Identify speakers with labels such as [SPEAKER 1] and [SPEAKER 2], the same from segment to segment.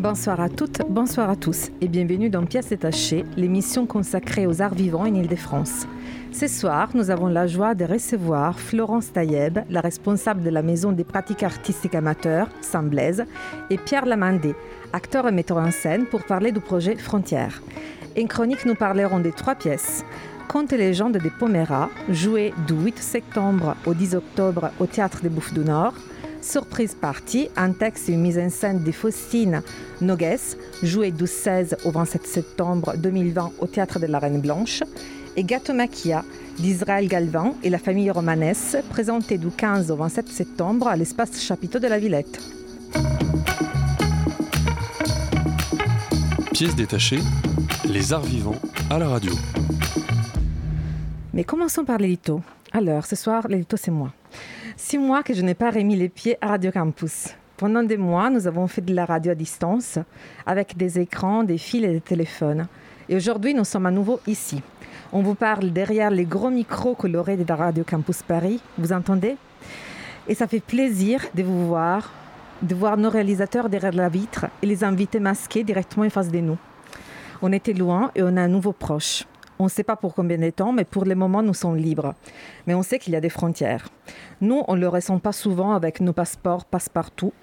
[SPEAKER 1] Bonsoir à toutes, bonsoir à tous et bienvenue dans Pièces détachées, l'émission consacrée aux arts vivants en Ile-de-France. Ce soir, nous avons la joie de recevoir Florence Taïeb, la responsable de la Maison des pratiques artistiques amateurs, Saint Blaise, et Pierre Lamandé, acteur et metteur en scène, pour parler du projet Frontières. En chronique, nous parlerons des trois pièces. Contes et légendes des Poméras, joué du 8 septembre au 10 octobre au Théâtre des Bouffes du Nord. Surprise Party, un texte et une mise en scène de Faustine Nogues, joué du 16 au 27 septembre 2020 au Théâtre de la Reine Blanche. Et Gâteau Maquia d'Israël Galvan et la famille romanesse, présenté du 15 au 27 septembre à l'espace chapiteau de la Villette.
[SPEAKER 2] Pièce détachée, les arts vivants à la radio.
[SPEAKER 1] Mais commençons par l'élito. Alors, ce soir, l'élito, c'est moi. Six mois que je n'ai pas remis les pieds à Radio Campus. Pendant des mois, nous avons fait de la radio à distance, avec des écrans, des fils et des téléphones. Et aujourd'hui, nous sommes à nouveau ici. On vous parle derrière les gros micros colorés de Radio Campus Paris. Vous entendez? Et ça fait plaisir de vous voir, de voir nos réalisateurs derrière la vitre et les invités masqués directement en face de nous. On était loin et on a un nouveau proche. On ne sait pas pour combien de temps, mais pour le moment, nous sommes libres. Mais on sait qu'il y a des frontières. Nous, on ne le ressent pas souvent avec nos passeports passe-partout.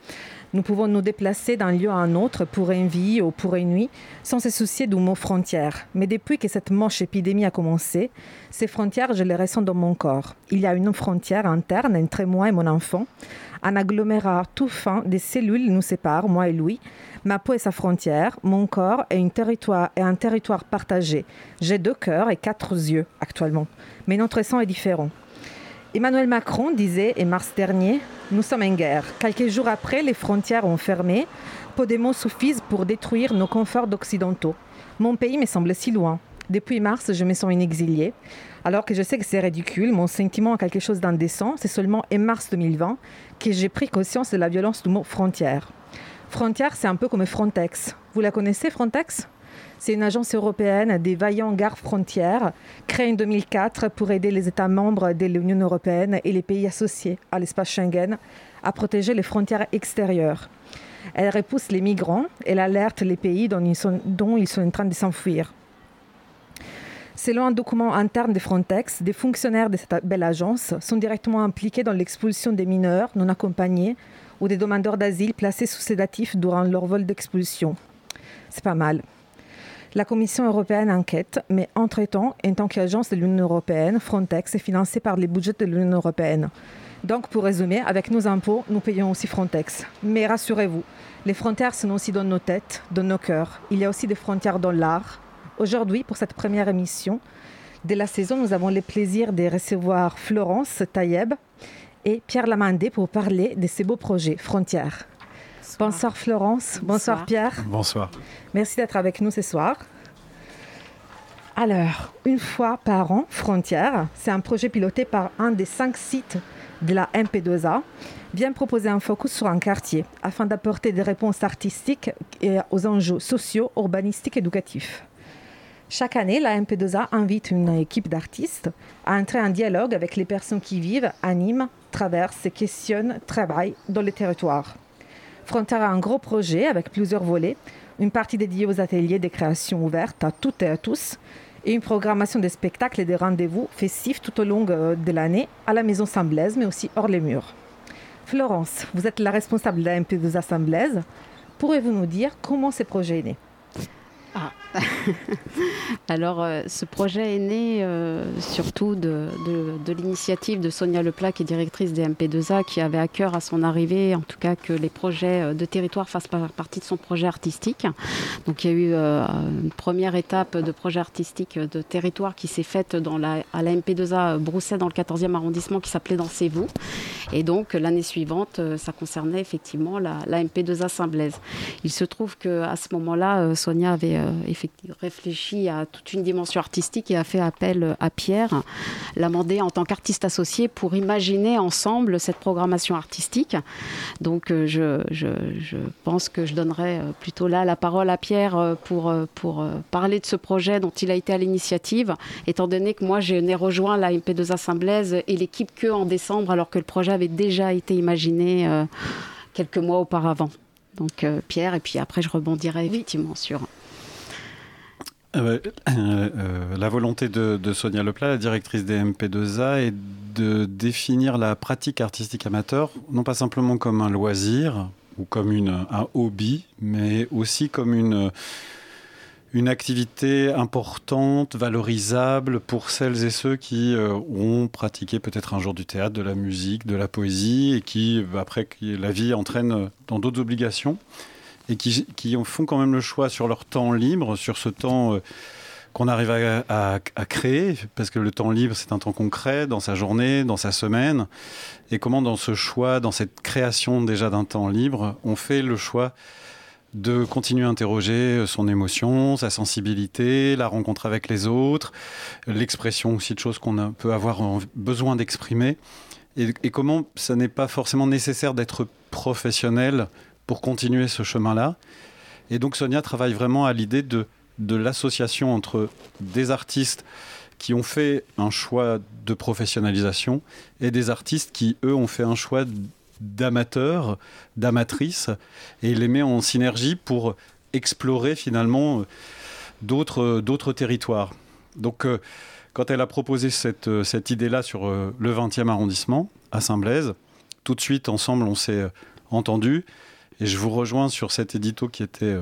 [SPEAKER 1] Nous pouvons nous déplacer d'un lieu à un autre pour une vie ou pour une nuit sans se soucier du mot frontière. Mais depuis que cette moche épidémie a commencé, ces frontières, je les ressens dans mon corps. Il y a une frontière interne entre moi et mon enfant. Un agglomérat tout fin des cellules nous sépare, moi et lui. Ma peau est sa frontière, mon corps est, un territoire partagé. J'ai deux cœurs et quatre yeux actuellement, mais notre sang est différent. Emmanuel Macron disait, en mars dernier, Nous sommes en guerre. Quelques jours après, les frontières ont fermé. Peu de mots suffisent pour détruire nos conforts occidentaux. Mon pays me semble si loin. Depuis mars, je me sens une exilée. Alors que je sais que c'est ridicule, mon sentiment a quelque chose d'indécent. C'est seulement en mars 2020 que j'ai pris conscience de la violence du mot frontière. Frontière, c'est un peu comme Frontex. Vous la connaissez, Frontex? C'est une agence européenne des vaillants gardes frontières créée en 2004 pour aider les États membres de l'Union européenne et les pays associés à l'espace Schengen à protéger les frontières extérieures. Elle repousse les migrants et alerte les pays dont ils sont, dont ils sont en train de s'enfuir. Selon un document interne de Frontex, des fonctionnaires de cette belle agence sont directement impliqués dans l'expulsion des mineurs non accompagnés ou des demandeurs d'asile placés sous sédatifs durant leur vol d'expulsion. C'est pas mal. La Commission européenne enquête, mais entre-temps, en tant qu'agence de l'Union européenne, Frontex est financée par les budgets de l'Union européenne. Donc, pour résumer, avec nos impôts, nous payons aussi Frontex. Mais rassurez-vous, les frontières sont aussi dans nos têtes, dans nos cœurs. Il y a aussi des frontières dans l'art. Aujourd'hui, pour cette première émission de la saison, nous avons le plaisir de recevoir Florence Taïeb et Pierre Lamandé pour parler de ces beaux projets, Frontières. Bonsoir Florence, bonsoir, bonsoir Pierre.
[SPEAKER 3] Bonsoir.
[SPEAKER 1] Merci d'être avec nous ce soir. Alors, une fois par an, Frontières, c'est un projet piloté par un des cinq sites de la MP2A, vient proposer un focus sur un quartier afin d'apporter des réponses artistiques et aux enjeux sociaux, urbanistiques et éducatifs. Chaque année, la MP2A invite une équipe d'artistes à entrer en dialogue avec les personnes qui vivent, animent, traversent, questionnent, travaillent dans les territoires. Frontière a un gros projet avec plusieurs volets, une partie dédiée aux ateliers de création ouvertes à toutes et à tous, et une programmation de spectacles et de rendez-vous festifs tout au long de l'année à la Maison Saint-Blaise, mais aussi hors les murs. Florence, vous êtes la responsable de la MP2A Saint-Blaise. Pourriez-vous nous dire comment ce projet est né?
[SPEAKER 4] Ah. Alors, euh, ce projet est né euh, surtout de, l'initiative de Sonia Leplat, qui est directrice des MP2A, qui avait à cœur à son arrivée, en tout cas, que les projets de territoire fassent partie de son projet artistique. Donc, il y a eu euh, une première étape de projet artistique de territoire qui s'est faite dans la, à la MP2A Brousset, dans le 14e arrondissement, qui s'appelait Dansez-vous. Et donc, l'année suivante, ça concernait effectivement la, la MP2A Saint-Blaise. Il se trouve qu'à ce moment-là, Sonia avait effectivement réfléchi à toute une dimension artistique et a fait appel à Pierre, l'a demandé en tant qu'artiste associé pour imaginer ensemble cette programmation artistique. Donc euh, je, je, je, pense que je donnerai euh, plutôt là la parole à Pierre pour, pour parler de ce projet dont il a été à l'initiative, étant donné que moi j'ai rejoint la MP2A Saint-Blaise et l'équipe que en décembre alors que le projet avait déjà été imaginé quelques mois auparavant. Donc euh, Pierre, et puis après je rebondirai effectivement sur...
[SPEAKER 5] Euh, euh, la volonté de, Sonia Leplat, la directrice des MP2A, est de définir la pratique artistique amateur, non pas simplement comme un loisir ou comme une, un hobby, mais aussi comme une, une activité importante, valorisable pour celles et ceux qui euh, ont pratiqué peut-être un jour du théâtre, de la musique, de la poésie, et qui, après, la vie entraîne dans d'autres obligations, et qui, qui, font quand même le choix sur leur temps libre, sur ce temps euh, qu'on arrive à, créer, parce que le temps libre, c'est un temps concret dans sa journée, dans sa semaine, et comment dans ce choix, dans cette création déjà d'un temps libre, on fait le choix de continuer à interroger son émotion, sa sensibilité, la rencontre avec les autres, l'expression aussi de choses qu'on peut avoir besoin d'exprimer, et, et, comment ça n'est pas forcément nécessaire d'être professionnel pour continuer ce chemin-là. Et donc Sonia travaille vraiment à l'idée de, de l'association entre des artistes qui ont fait un choix de professionnalisation et des artistes qui, eux, ont fait un choix d'amateurs, d'amatrices, et les met en synergie pour explorer finalement d'autres, d'autres territoires. Donc, euh, quand elle a proposé cette, euh, cette idée-là sur euh, le 20e arrondissement, à Saint-Blaise, tout de suite, ensemble, on s'est entendu. Et je vous rejoins sur cet édito qui était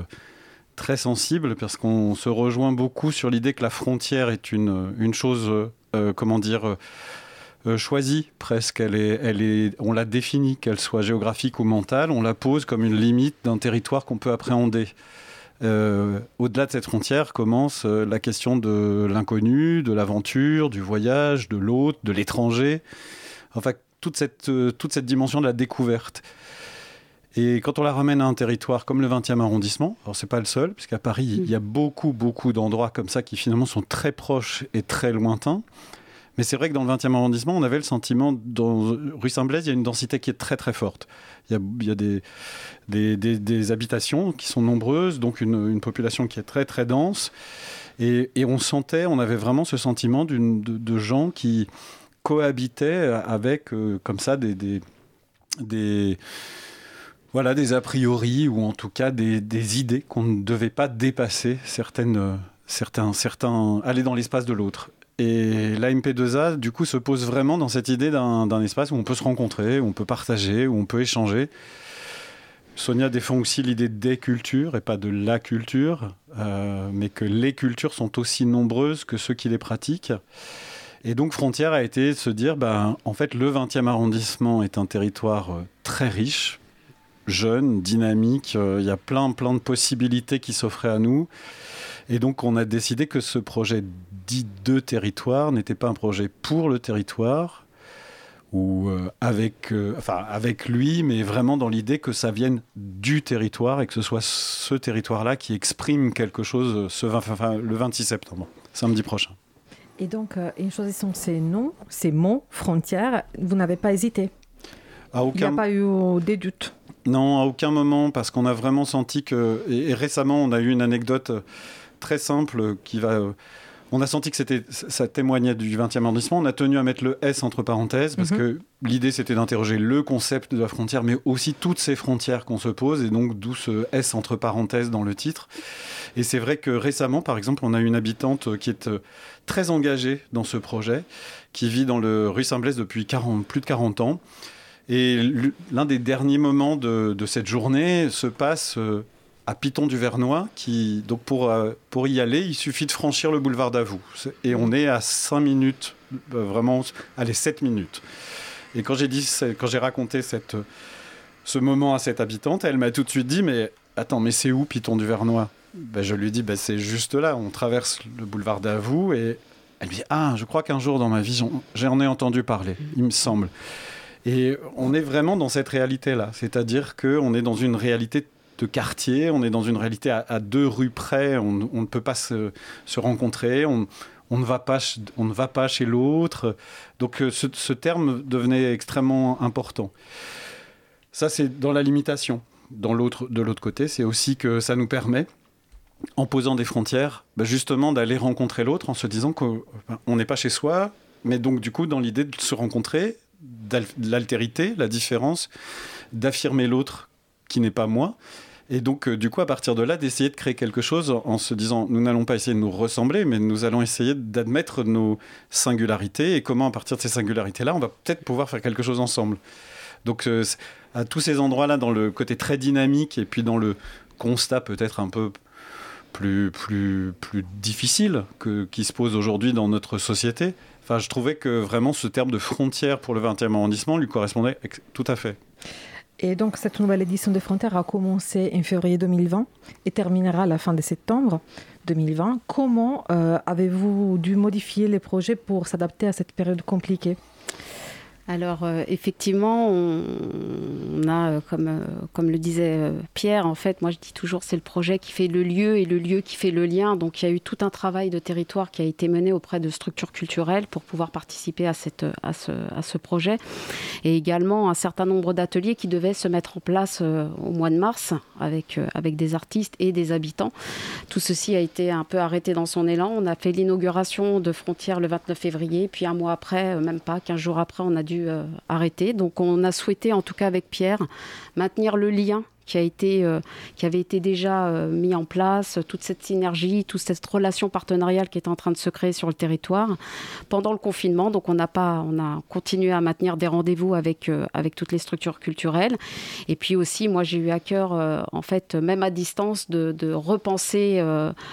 [SPEAKER 5] très sensible, parce qu'on se rejoint beaucoup sur l'idée que la frontière est une, une chose, euh, comment dire, euh, choisie presque. Elle est, on la définit, qu'elle soit géographique ou mentale, on la pose comme une limite d'un territoire qu'on peut appréhender. Euh, Au-delà de cette frontière commence euh, la question de l'inconnu, de l'aventure, du voyage, de l'autre, de l'étranger. Enfin, toute cette, euh, toute cette dimension de la découverte. Et quand on la ramène à un territoire comme le 20e arrondissement, alors c'est pas le seul, puisqu'à Paris, mmh. il y a beaucoup, beaucoup d'endroits comme ça qui finalement sont très proches et très lointains. Mais c'est vrai que dans le 20e arrondissement, on avait le sentiment, dans rue Saint-Blaise, il y a une densité qui est très très forte. Il y a, il y a des, des, des, des, habitations qui sont nombreuses, donc une, une, population qui est très très dense. Et, et, on sentait, on avait vraiment ce sentiment de, de, gens qui cohabitaient avec, euh, comme ça, des, des voilà, des a priori ou en tout cas des, idées qu'on ne devait pas dépasser certaines, certains, certains, aller dans l'espace de l'autre. Et la MP2A, du coup, se pose vraiment dans cette idée d'un espace où on peut se rencontrer, où on peut partager, où on peut échanger. Sonia défend aussi l'idée des cultures et pas de la culture, euh, mais que les cultures sont aussi nombreuses que ceux qui les pratiquent. Et donc Frontière a été de se dire, ben, en fait, le 20e arrondissement est un territoire euh, très riche, jeune, dynamique, euh, il y a plein, plein de possibilités qui s'offraient à nous. Et donc on a décidé que ce projet dit de territoire n'était pas un projet pour le territoire ou euh, avec, euh, enfin, avec lui, mais vraiment dans l'idée que ça vienne du territoire et que ce soit ce territoire-là qui exprime quelque chose ce 20, enfin, le 26 septembre, samedi prochain.
[SPEAKER 1] Et donc, euh, en choisissant ces noms, ces mots, frontières, vous n'avez pas hésité
[SPEAKER 5] à aucun...
[SPEAKER 1] Il n'y a pas eu des doutes
[SPEAKER 5] Non, à aucun moment, parce qu'on a vraiment senti que... Et, et, récemment, on a eu une anecdote très simple qui va on a senti que c'était ça témoignait du 20e arrondissement. On a tenu à mettre le S entre parenthèses parce mm -hmm. que l'idée c'était d'interroger le concept de la frontière, mais aussi toutes ces frontières qu'on se pose, et donc d'où ce S entre parenthèses dans le titre. Et c'est vrai que récemment, par exemple, on a une habitante qui est euh, très engagée dans ce projet, qui vit dans le rue Saint-Blaise depuis 40, plus de 40 ans. Et l'un des derniers moments de, cette journée se passe euh, à Piton du Vernois. Donc pour, euh, pour y aller, il suffit de franchir le boulevard d'Avoue. Et on est à 5 minutes, euh, vraiment, allez, 7 minutes. Et quand j'ai dit, quand j'ai raconté cette, ce moment à cette habitante, elle m'a tout de suite dit, mais attends, mais c'est où Piton du Vernois ben, Je lui dis, ben, c'est juste là, on traverse le boulevard d'Avoue et elle me dit, ah, je crois qu'un jour dans ma vie, j'en ai entendu parler, il me semble. Et on est vraiment dans cette réalité-là, c'est-à-dire qu'on est dans une réalité de quartier, on est dans une réalité à, deux rues près, on, ne peut pas se, rencontrer, on, ne va pas, on ne va pas chez l'autre. Donc euh, ce, terme devenait extrêmement important. Ça, c'est dans la limitation. Dans l'autre, de l'autre côté, c'est aussi que ça nous permet, en posant des frontières, bah, justement d'aller rencontrer l'autre en se disant qu'on n'est pas chez soi, mais donc du coup dans l'idée de se rencontrer, l'altérité, la différence, d'affirmer l'autre qui n'est pas moi. Et donc, euh, du coup, à partir de là, d'essayer de créer quelque chose en se disant, nous n'allons pas essayer de nous ressembler, mais nous allons essayer d'admettre nos singularités et comment, à partir de ces singularités-là, on va peut-être pouvoir faire quelque chose ensemble. Donc, euh, à tous ces endroits-là, dans le côté très dynamique et puis dans le constat peut-être un peu plus, plus, plus difficile que, qui se pose aujourd'hui dans notre société, enfin, je trouvais que vraiment ce terme de frontière pour le 20e arrondissement lui correspondait tout à fait.
[SPEAKER 1] Et donc, cette nouvelle édition de Frontières a commencé en février 2020 et terminera à la fin de septembre 2020. Comment euh, avez-vous dû modifier les projets pour s'adapter à cette période compliquée?
[SPEAKER 4] Alors euh, effectivement, on, a, euh, comme, euh, comme le disait Pierre, en fait, moi je dis toujours c'est le projet qui fait le lieu et le lieu qui fait le lien. Donc il y a eu tout un travail de territoire qui a été mené auprès de structures culturelles pour pouvoir participer à, ce, projet. Et également un certain nombre d'ateliers qui devaient se mettre en place au mois de mars avec, avec des artistes et des habitants. Tout ceci a été un peu arrêté dans son élan. On a fait l'inauguration de Frontières le 29 février, puis un mois après, même pas, 15 jours après, on a dû euh, arrêter. Donc on a souhaité, en tout cas avec Pierre, maintenir le lien qui, a été, euh, qui avait été déjà euh, mis en place, toute cette synergie, toute cette relation partenariale qui est en train de se créer sur le territoire pendant le confinement. Donc on, pas, on a continué à maintenir des rendez-vous avec, euh, avec toutes les structures culturelles. Et puis aussi, moi j'ai eu à cœur, en fait, même à distance, de, de repenser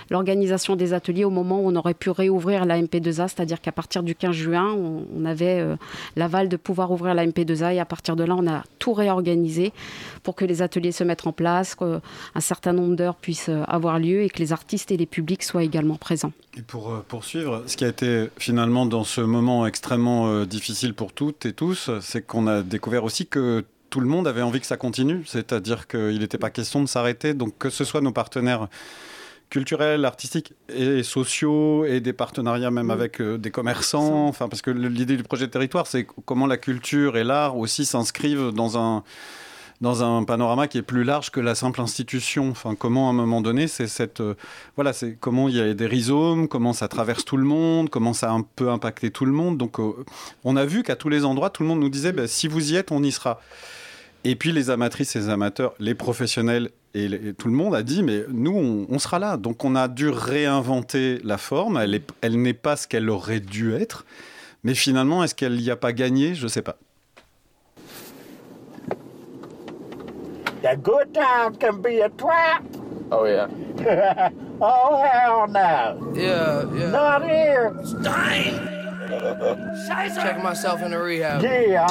[SPEAKER 4] l'organisation des ateliers au moment où on aurait pu réouvrir la MP2A, c'est-à-dire qu'à partir du 15 juin, on, on avait l'aval de pouvoir ouvrir la MP2A et à partir de là, on a tout réorganisé pour que les ateliers se mettre en place, qu'un certain nombre d'heures puissent euh, avoir lieu et que les artistes et les publics soient également présents.
[SPEAKER 5] Et pour euh, poursuivre, ce qui a été finalement dans ce moment extrêmement euh, difficile pour toutes et tous, c'est qu'on a découvert aussi que tout le monde avait envie que ça continue, c'est-à-dire qu'il n'était pas question de s'arrêter, donc que ce soit nos partenaires culturels, artistiques et sociaux et des partenariats même mmh. avec des commerçants. Enfin, parce que l'idée du projet de territoire, c'est comment la culture et l'art aussi s'inscrivent dans un dans un panorama qui est plus large que la simple institution. Enfin, comment à un moment donné, c'est cette, euh, voilà, c'est comment il y a des rhizomes, comment ça traverse tout le monde, comment ça a un peu impacté tout le monde. Donc, euh, on a vu qu'à tous les endroits, tout le monde nous disait, bah, si vous y êtes, on y sera. Et puis les amatrices les amateurs, les professionnels et, tout le monde a dit, mais nous, on, sera là. Donc on a dû réinventer la forme. Elle n'est pas ce qu'elle aurait dû être. Mais finalement, est-ce qu'elle n'y a pas gagné? Je ne sais pas.
[SPEAKER 6] The good times can be a trap.
[SPEAKER 7] Oh, yeah.
[SPEAKER 6] oh, hell no.
[SPEAKER 7] Yeah, yeah.
[SPEAKER 6] Not here.
[SPEAKER 7] Stein! Check myself in the rehab.
[SPEAKER 6] Yeah.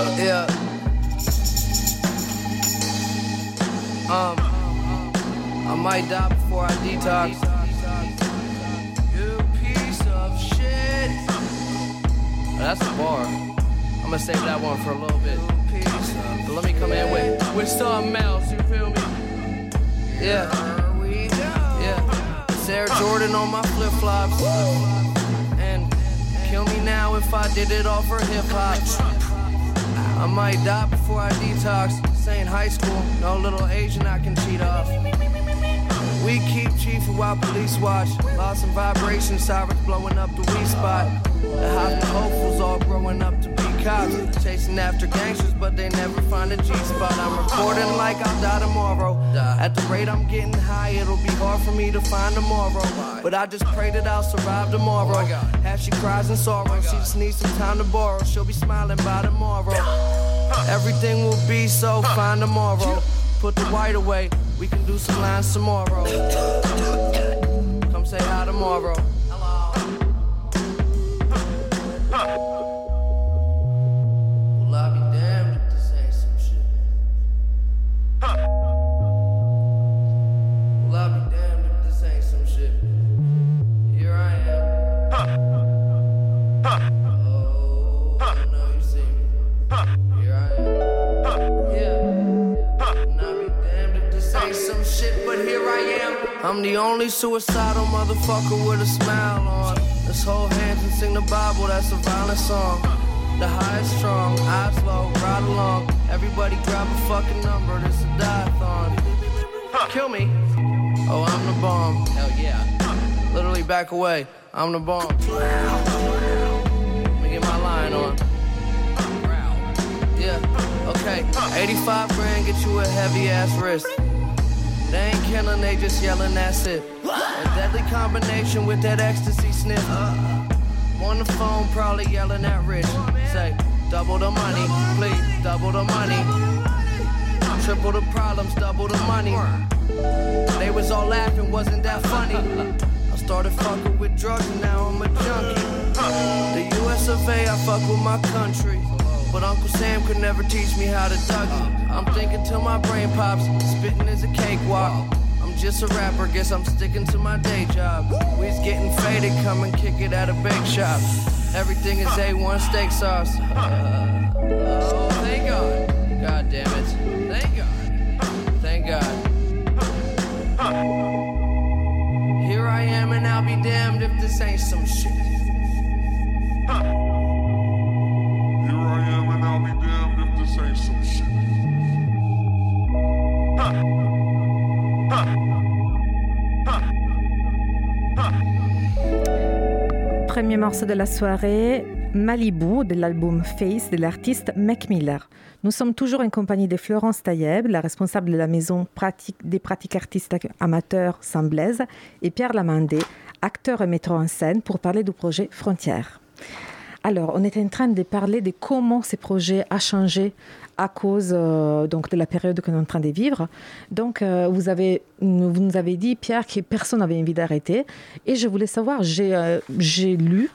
[SPEAKER 7] Uh, yeah. Um, I might die before I detox. You piece of shit. That's a bar. I'm gonna save that one for a little bit. But let me come in with, with something else, you feel me? Yeah. Yeah. Sarah Jordan on my flip flops. And kill me now if I did it all for hip hop. I might die before I detox. This high school, no little Asian I can cheat off. We keep chief while police watch. Lost some vibration, sirens blowing up the weed spot. The hot hopefuls all growing up to be cops. Chasing after gangsters, but they never find a G spot. I'm recording like I'll die tomorrow. At the rate I'm getting high, it'll be hard for me to find tomorrow. But I just pray that I'll survive tomorrow. Half she cries in sorrow, she just needs some time to borrow. She'll be smiling by tomorrow. Everything will be so fine tomorrow. Put the white away. We can do some lines tomorrow. Come say hi tomorrow. Only suicidal motherfucker with a smile on. Let's hold hands and sing the Bible, that's a violent song. The high is strong, eyes low, ride along. Everybody grab a fucking number, this a diathon. Kill me. Oh, I'm the bomb. Hell yeah. Literally back away. I'm the bomb. Let me get my line on. Yeah, okay. 85 grand get you a heavy ass wrist. They ain't killing, they just yelling, that's it. A deadly combination with that ecstasy sniff. On the phone, probably yelling at Rich. Say, double the money, please, double the money. Triple the problems, double the money. They was all laughing, wasn't that funny? I started fucking with drugs and now I'm a junkie. The US of A, I fuck with my country. But Uncle Sam could never teach me how to duck it. I'm thinking till my brain pops, spitting is a cakewalk. I'm just a rapper, guess I'm sticking to my day job. We's getting faded, come and kick it at a bake shop. Everything is A1 steak sauce. Uh, oh, thank God. God damn it. Thank God. Thank God. Here I am, and I'll be damned if this ain't some shit.
[SPEAKER 1] Premier morceau de la soirée, Malibu, de l'album Face de l'artiste Mac Miller. Nous sommes toujours en compagnie de Florence Taïeb, la responsable de la maison pratique, des pratiques artistiques amateurs Saint Blaise, et Pierre Lamandé, acteur et metteur en scène, pour parler du projet Frontières. Alors, on était en train de parler de comment ce projet a changé à cause euh, donc de la période que nous sommes en train de vivre. Donc, euh, vous, avez, vous nous avez dit, Pierre, que personne n'avait envie d'arrêter. Et je voulais savoir, j'ai euh, lu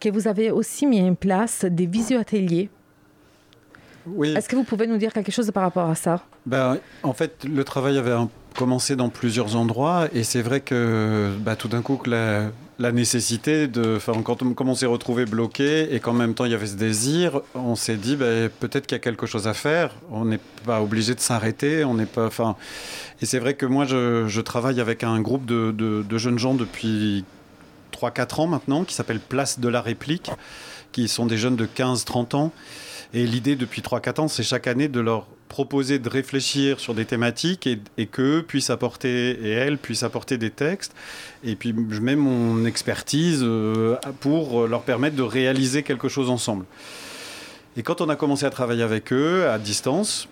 [SPEAKER 1] que vous avez aussi mis en place des visio-ateliers.
[SPEAKER 5] Oui.
[SPEAKER 1] Est-ce que vous pouvez nous dire quelque chose par rapport à ça?
[SPEAKER 5] Ben, en fait, le travail avait un- commencé dans plusieurs endroits et c'est vrai que bah, tout d'un coup, que la, nécessité de. Enfin, quand on, on s'est retrouvé bloqué et qu'en même temps il y avait ce désir, on s'est dit ben, peut-être qu'il y a quelque chose à faire. On n'est pas obligé de s'arrêter. On n'est pas. Enfin, et c'est vrai que moi, je, travaille avec un groupe de- de jeunes gens depuis 3-4 ans maintenant qui s'appelle Place de la Réplique, qui sont des jeunes de 15-30 ans. Et l'idée depuis 3-4 ans, c'est chaque année de leur proposer de réfléchir sur des thématiques et, et qu'eux puissent apporter, et elles puissent apporter des textes. Et puis je mets mon expertise euh, pour leur permettre de réaliser quelque chose ensemble. Et quand on a commencé à travailler avec eux à distance,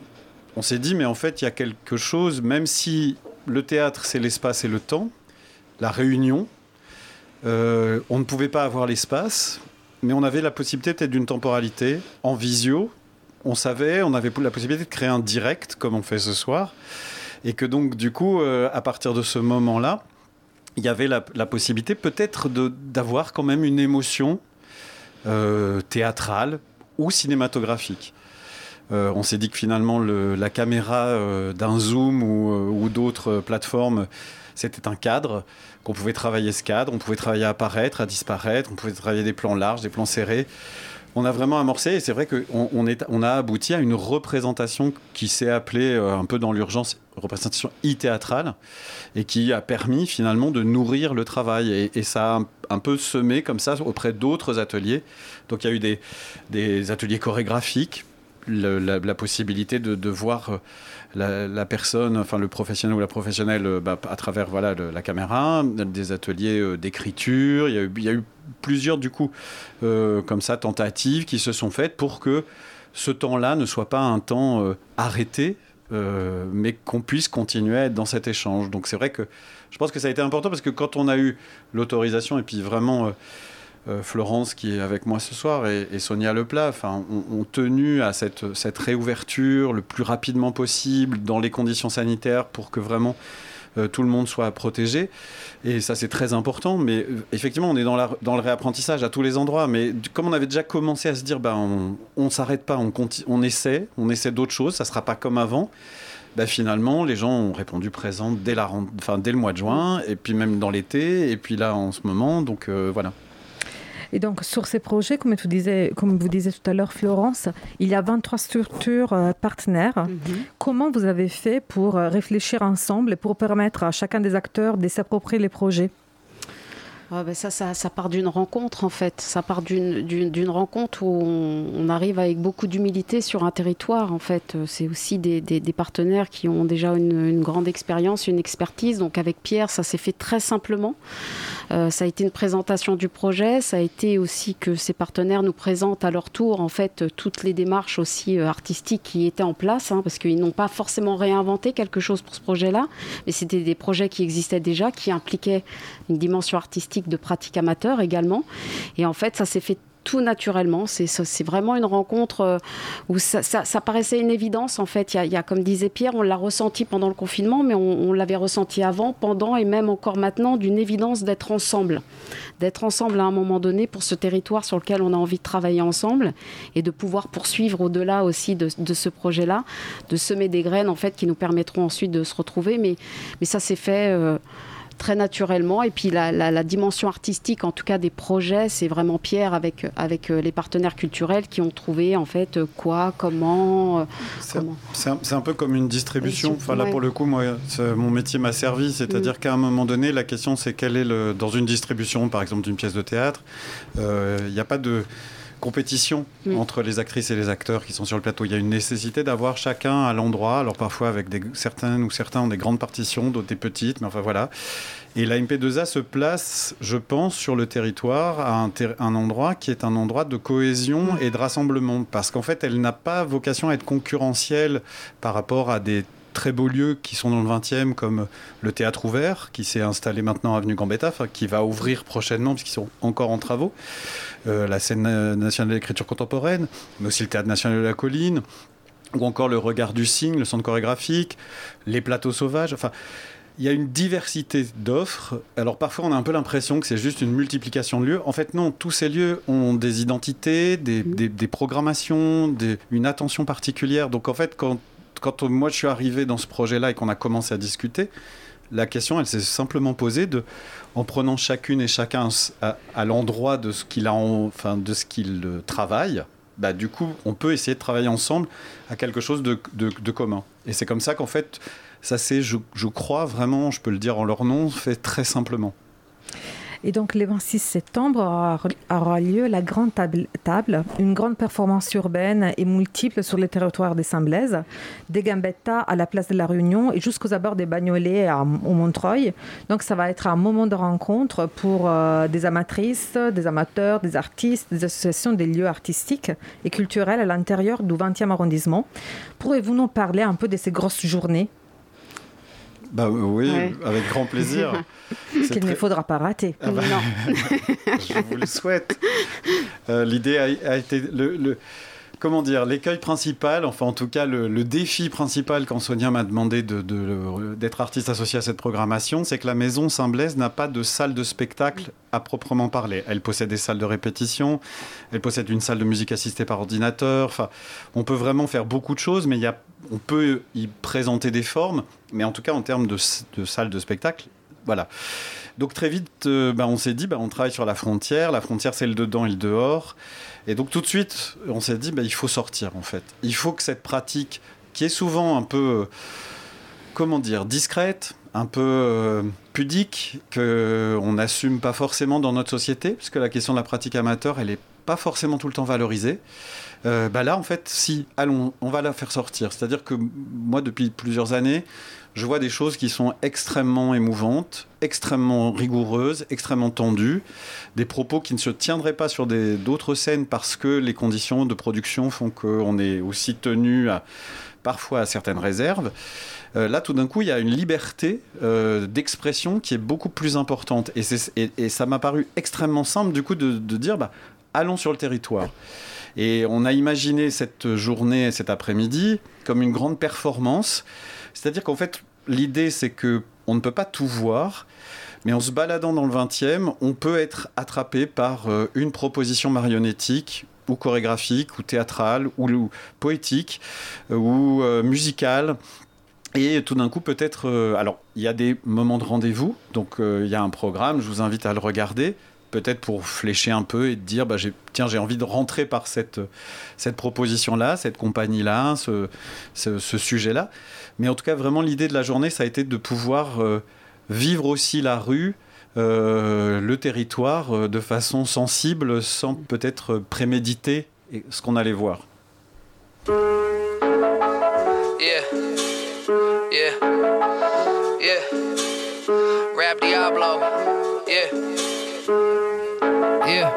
[SPEAKER 5] on s'est dit, mais en fait, il y a quelque chose, même si le théâtre, c'est l'espace et le temps, la réunion, euh, on ne pouvait pas avoir l'espace, mais on avait la possibilité peut-être d'une temporalité en visio. On savait, on avait la possibilité de créer un direct comme on fait ce soir. Et que donc, du coup, euh, à partir de ce moment-là, il y avait la, possibilité peut-être d'avoir quand même une émotion euh, théâtrale ou cinématographique. Euh, on s'est dit que finalement le- la caméra d'un Zoom ou, ou d'autres plateformes, c'était un cadre, qu'on pouvait travailler ce cadre, on pouvait travailler à apparaître, à disparaître, on pouvait travailler des plans larges, des plans serrés. On a vraiment amorcé et c'est vrai qu'on a abouti à une représentation qui s'est appelée euh, un peu dans l'urgence représentation e-théâtrale et qui a permis finalement de nourrir le travail et, ça a un, peu semé comme ça auprès d'autres ateliers. Donc il y a eu des, ateliers chorégraphiques, la, possibilité de, de voir euh, la, personne, enfin le professionnel ou la professionnelle euh, bah, à travers voilà, la caméra, des ateliers euh, d'écriture. Il y, a eu, plusieurs, du coup, euh, comme ça, tentatives qui se sont faites pour que ce temps-là ne soit pas un temps arrêté, mais qu'on puisse continuer à être dans cet échange. Donc c'est vrai que je pense que ça a été important parce que quand on a eu l'autorisation et puis vraiment... euh, Florence qui est avec moi ce soir et, Sonia Leplat enfin, ont, tenu à cette, réouverture le plus rapidement possible dans les conditions sanitaires pour que vraiment euh, tout le monde soit protégé. Et ça, c'est très important. Mais euh, effectivement, on est dans, le réapprentissage à tous les endroits. Mais comme on avait déjà commencé à se dire, ben, on ne s'arrête pas, on, on essaie, on essaie d'autres choses, ça ne sera pas comme avant. Ben, finalement, les gens ont répondu présent dès, le mois de juin, et puis même dans l'été, et puis là en ce moment. Donc voilà.
[SPEAKER 1] Et donc, sur ces projets, comme, tu disais, comme vous disiez tout à l'heure, Florence, il y a 23 structures euh, partenaires.
[SPEAKER 4] Mhm.
[SPEAKER 1] Comment vous avez fait pour euh, réfléchir ensemble et pour permettre à chacun des acteurs de s'approprier les projets?
[SPEAKER 4] Ah ben ça, ça, ça part d'une rencontre en fait. Ça part d'une- rencontre où on, on arrive avec beaucoup d'humilité sur un territoire en fait. C'est aussi des, des- des partenaires qui ont déjà une, une grande expérience, une expertise. Donc avec Pierre, ça s'est fait très simplement. Euh, ça a été une présentation du projet. Ça a été aussi que ces partenaires nous présentent à leur tour en fait toutes les démarches aussi euh, artistiques qui étaient en place, hein, parce qu'ils n'ont pas forcément réinventé quelque chose pour ce projet-là, mais c'était des projets qui existaient déjà, qui impliquaient une dimension artistique de pratique amateur également. Et en fait, ça s'est fait tout naturellement. C'est vraiment une rencontre euh, où ça, paraissait une évidence. En fait, il y a, comme disait Pierre, on l'a ressenti pendant le confinement, mais on, l'avait ressenti avant, pendant et même encore maintenant, d'une évidence d'être ensemble. D'être ensemble à un moment donné pour ce territoire sur lequel on a envie de travailler ensemble et de pouvoir poursuivre au-delà aussi de, ce projet-là, de semer des graines en fait qui nous permettront ensuite de se retrouver. Mais, mais ça s'est fait. euh, très naturellement. Et puis la, la- la dimension artistique, en tout cas des projets, c'est vraiment Pierre avec, avec euh, les partenaires culturels qui ont trouvé en fait euh, quoi, comment. euh,
[SPEAKER 5] C'est
[SPEAKER 4] comment.
[SPEAKER 5] c'est un, un peu comme une distribution. Enfin, là,
[SPEAKER 4] ouais.
[SPEAKER 5] pour le coup, moi, mon métier m'a servi. C'est-à-dire
[SPEAKER 4] Mm.
[SPEAKER 5] qu'à un moment donné, la question, c'est quel est le. Dans une distribution, par exemple, d'une pièce de théâtre, euh, il n'y a pas de compétition entre les actrices et les acteurs qui sont sur le plateau. Il y a une nécessité d'avoir chacun à l'endroit. Alors, parfois, avec des, certaines ou certains ont des grandes partitions, d'autres des petites, mais enfin, voilà. Et la MP2A se place, je pense, sur le territoire à un, ter- un endroit qui est un endroit de cohésion et de rassemblement. Parce qu'en fait, elle n'a pas vocation à être concurrentielle par rapport à des très beaux lieux qui sont dans le 20e, comme le Théâtre Ouvert, qui s'est installé maintenant à Avenue Gambetta, qui va ouvrir prochainement, puisqu'ils sont encore en travaux. Euh, la scène nationale de l'écriture contemporaine, mais aussi le Théâtre national de la colline, ou encore le Regard du Cygne, le centre chorégraphique, les plateaux sauvages. Enfin, il y a une diversité d'offres. Alors parfois, on a un peu l'impression que c'est juste une multiplication de lieux. En fait, non, tous ces lieux ont des identités, des, des- des programmations, des- une attention particulière. Donc en fait, quand, quand moi je suis arrivé dans ce projet-là et qu'on a commencé à discuter, la question, elle s'est simplement posée de, en prenant chacune et chacun à, l'endroit de ce qu'il a, en- enfin de ce qu'il euh, travaille. Bah, du coup, on peut essayer de travailler ensemble à quelque chose de, de- commun. Et c'est comme ça qu'en fait, ça c'est, je crois vraiment, je peux le dire en leur nom, fait très simplement.
[SPEAKER 1] Et donc, le 26 septembre aura, lieu la Grande table, une grande performance urbaine et multiple sur le territoire des Saint-Blaise, des Gambetta à la place de la Réunion et jusqu'aux abords des Bagnolets au Montreuil. Donc, ça va être un moment de rencontre pour euh, des amatrices, des amateurs, des artistes, des associations, des lieux artistiques et culturels à l'intérieur du 20e arrondissement. Pourriez-vous nous parler un peu de ces grosses journées?
[SPEAKER 5] Bah oui,
[SPEAKER 4] Ouais.
[SPEAKER 5] avec grand plaisir. C'est
[SPEAKER 1] qu'il ne faudra pas rater
[SPEAKER 5] Ah bah, je vous le souhaite. Euh, L'idée a, a été le, le- comment dire l'écueil principal, enfin en tout cas le, défi principal quand Sonia m'a demandé de- de- d'être artiste associé à cette programmation, c'est que la maison Saint-Blaise n'a pas de salle de spectacle à proprement parler. Elle possède des salles de répétition, elle possède une salle de musique assistée par ordinateur. Enfin, on peut vraiment faire beaucoup de choses, mais on peut y présenter des formes, mais en tout cas en termes de, salle de spectacle, voilà. Donc très vite, euh, bah, on s'est dit, bah, on travaille sur la frontière. La frontière, c'est le dedans et le dehors. Et donc tout de suite, on s'est dit, bah, il faut sortir en fait. Il faut que cette pratique, qui est souvent un peu, comment dire, discrète, un peu euh, pudique, que on n'assume pas forcément dans notre société, puisque la question de la pratique amateur, elle n'est pas forcément tout le temps valorisée. Euh, bah là, en fait, si, allons, on va la faire sortir. C'est-à-dire que moi, depuis plusieurs années, je vois des choses qui sont extrêmement émouvantes, extrêmement rigoureuses, extrêmement tendues, des propos qui ne se tiendraient pas sur d'autres scènes parce que les conditions de production font qu'on est aussi tenu parfois à certaines réserves. Euh, là, tout d'un coup, il y a une liberté euh, d'expression qui est beaucoup plus importante. Et, ça m'a paru extrêmement simple, du coup, de, de dire, bah, allons sur le territoire. Et on a imaginé cette journée, cet après-midi, comme une grande performance. C'est-à-dire qu'en fait, l'idée, c'est que on ne peut pas tout voir, mais en se baladant dans le 20e, on peut être attrapé par euh, une proposition marionnettique ou chorégraphique, ou théâtrale, ou, poétique, euh, ou euh, musicale. Et tout d'un coup, peut-être... alors, il y a des moments de rendez-vous, donc il y a un programme, je vous invite à le regarder. Peut-être pour flécher un peu et dire bah, tiens, j'ai envie de rentrer par cette, cette proposition-là, cette compagnie-là, ce, ce- ce sujet-là. Mais en tout cas, vraiment, l'idée de la journée, ça a été de pouvoir euh, vivre aussi la rue. euh, le territoire euh, de façon sensible sans peut-être préméditer ce qu'on allait voir.
[SPEAKER 7] Yeah. Yeah. Yeah. Rap Diablo. Yeah. Yeah.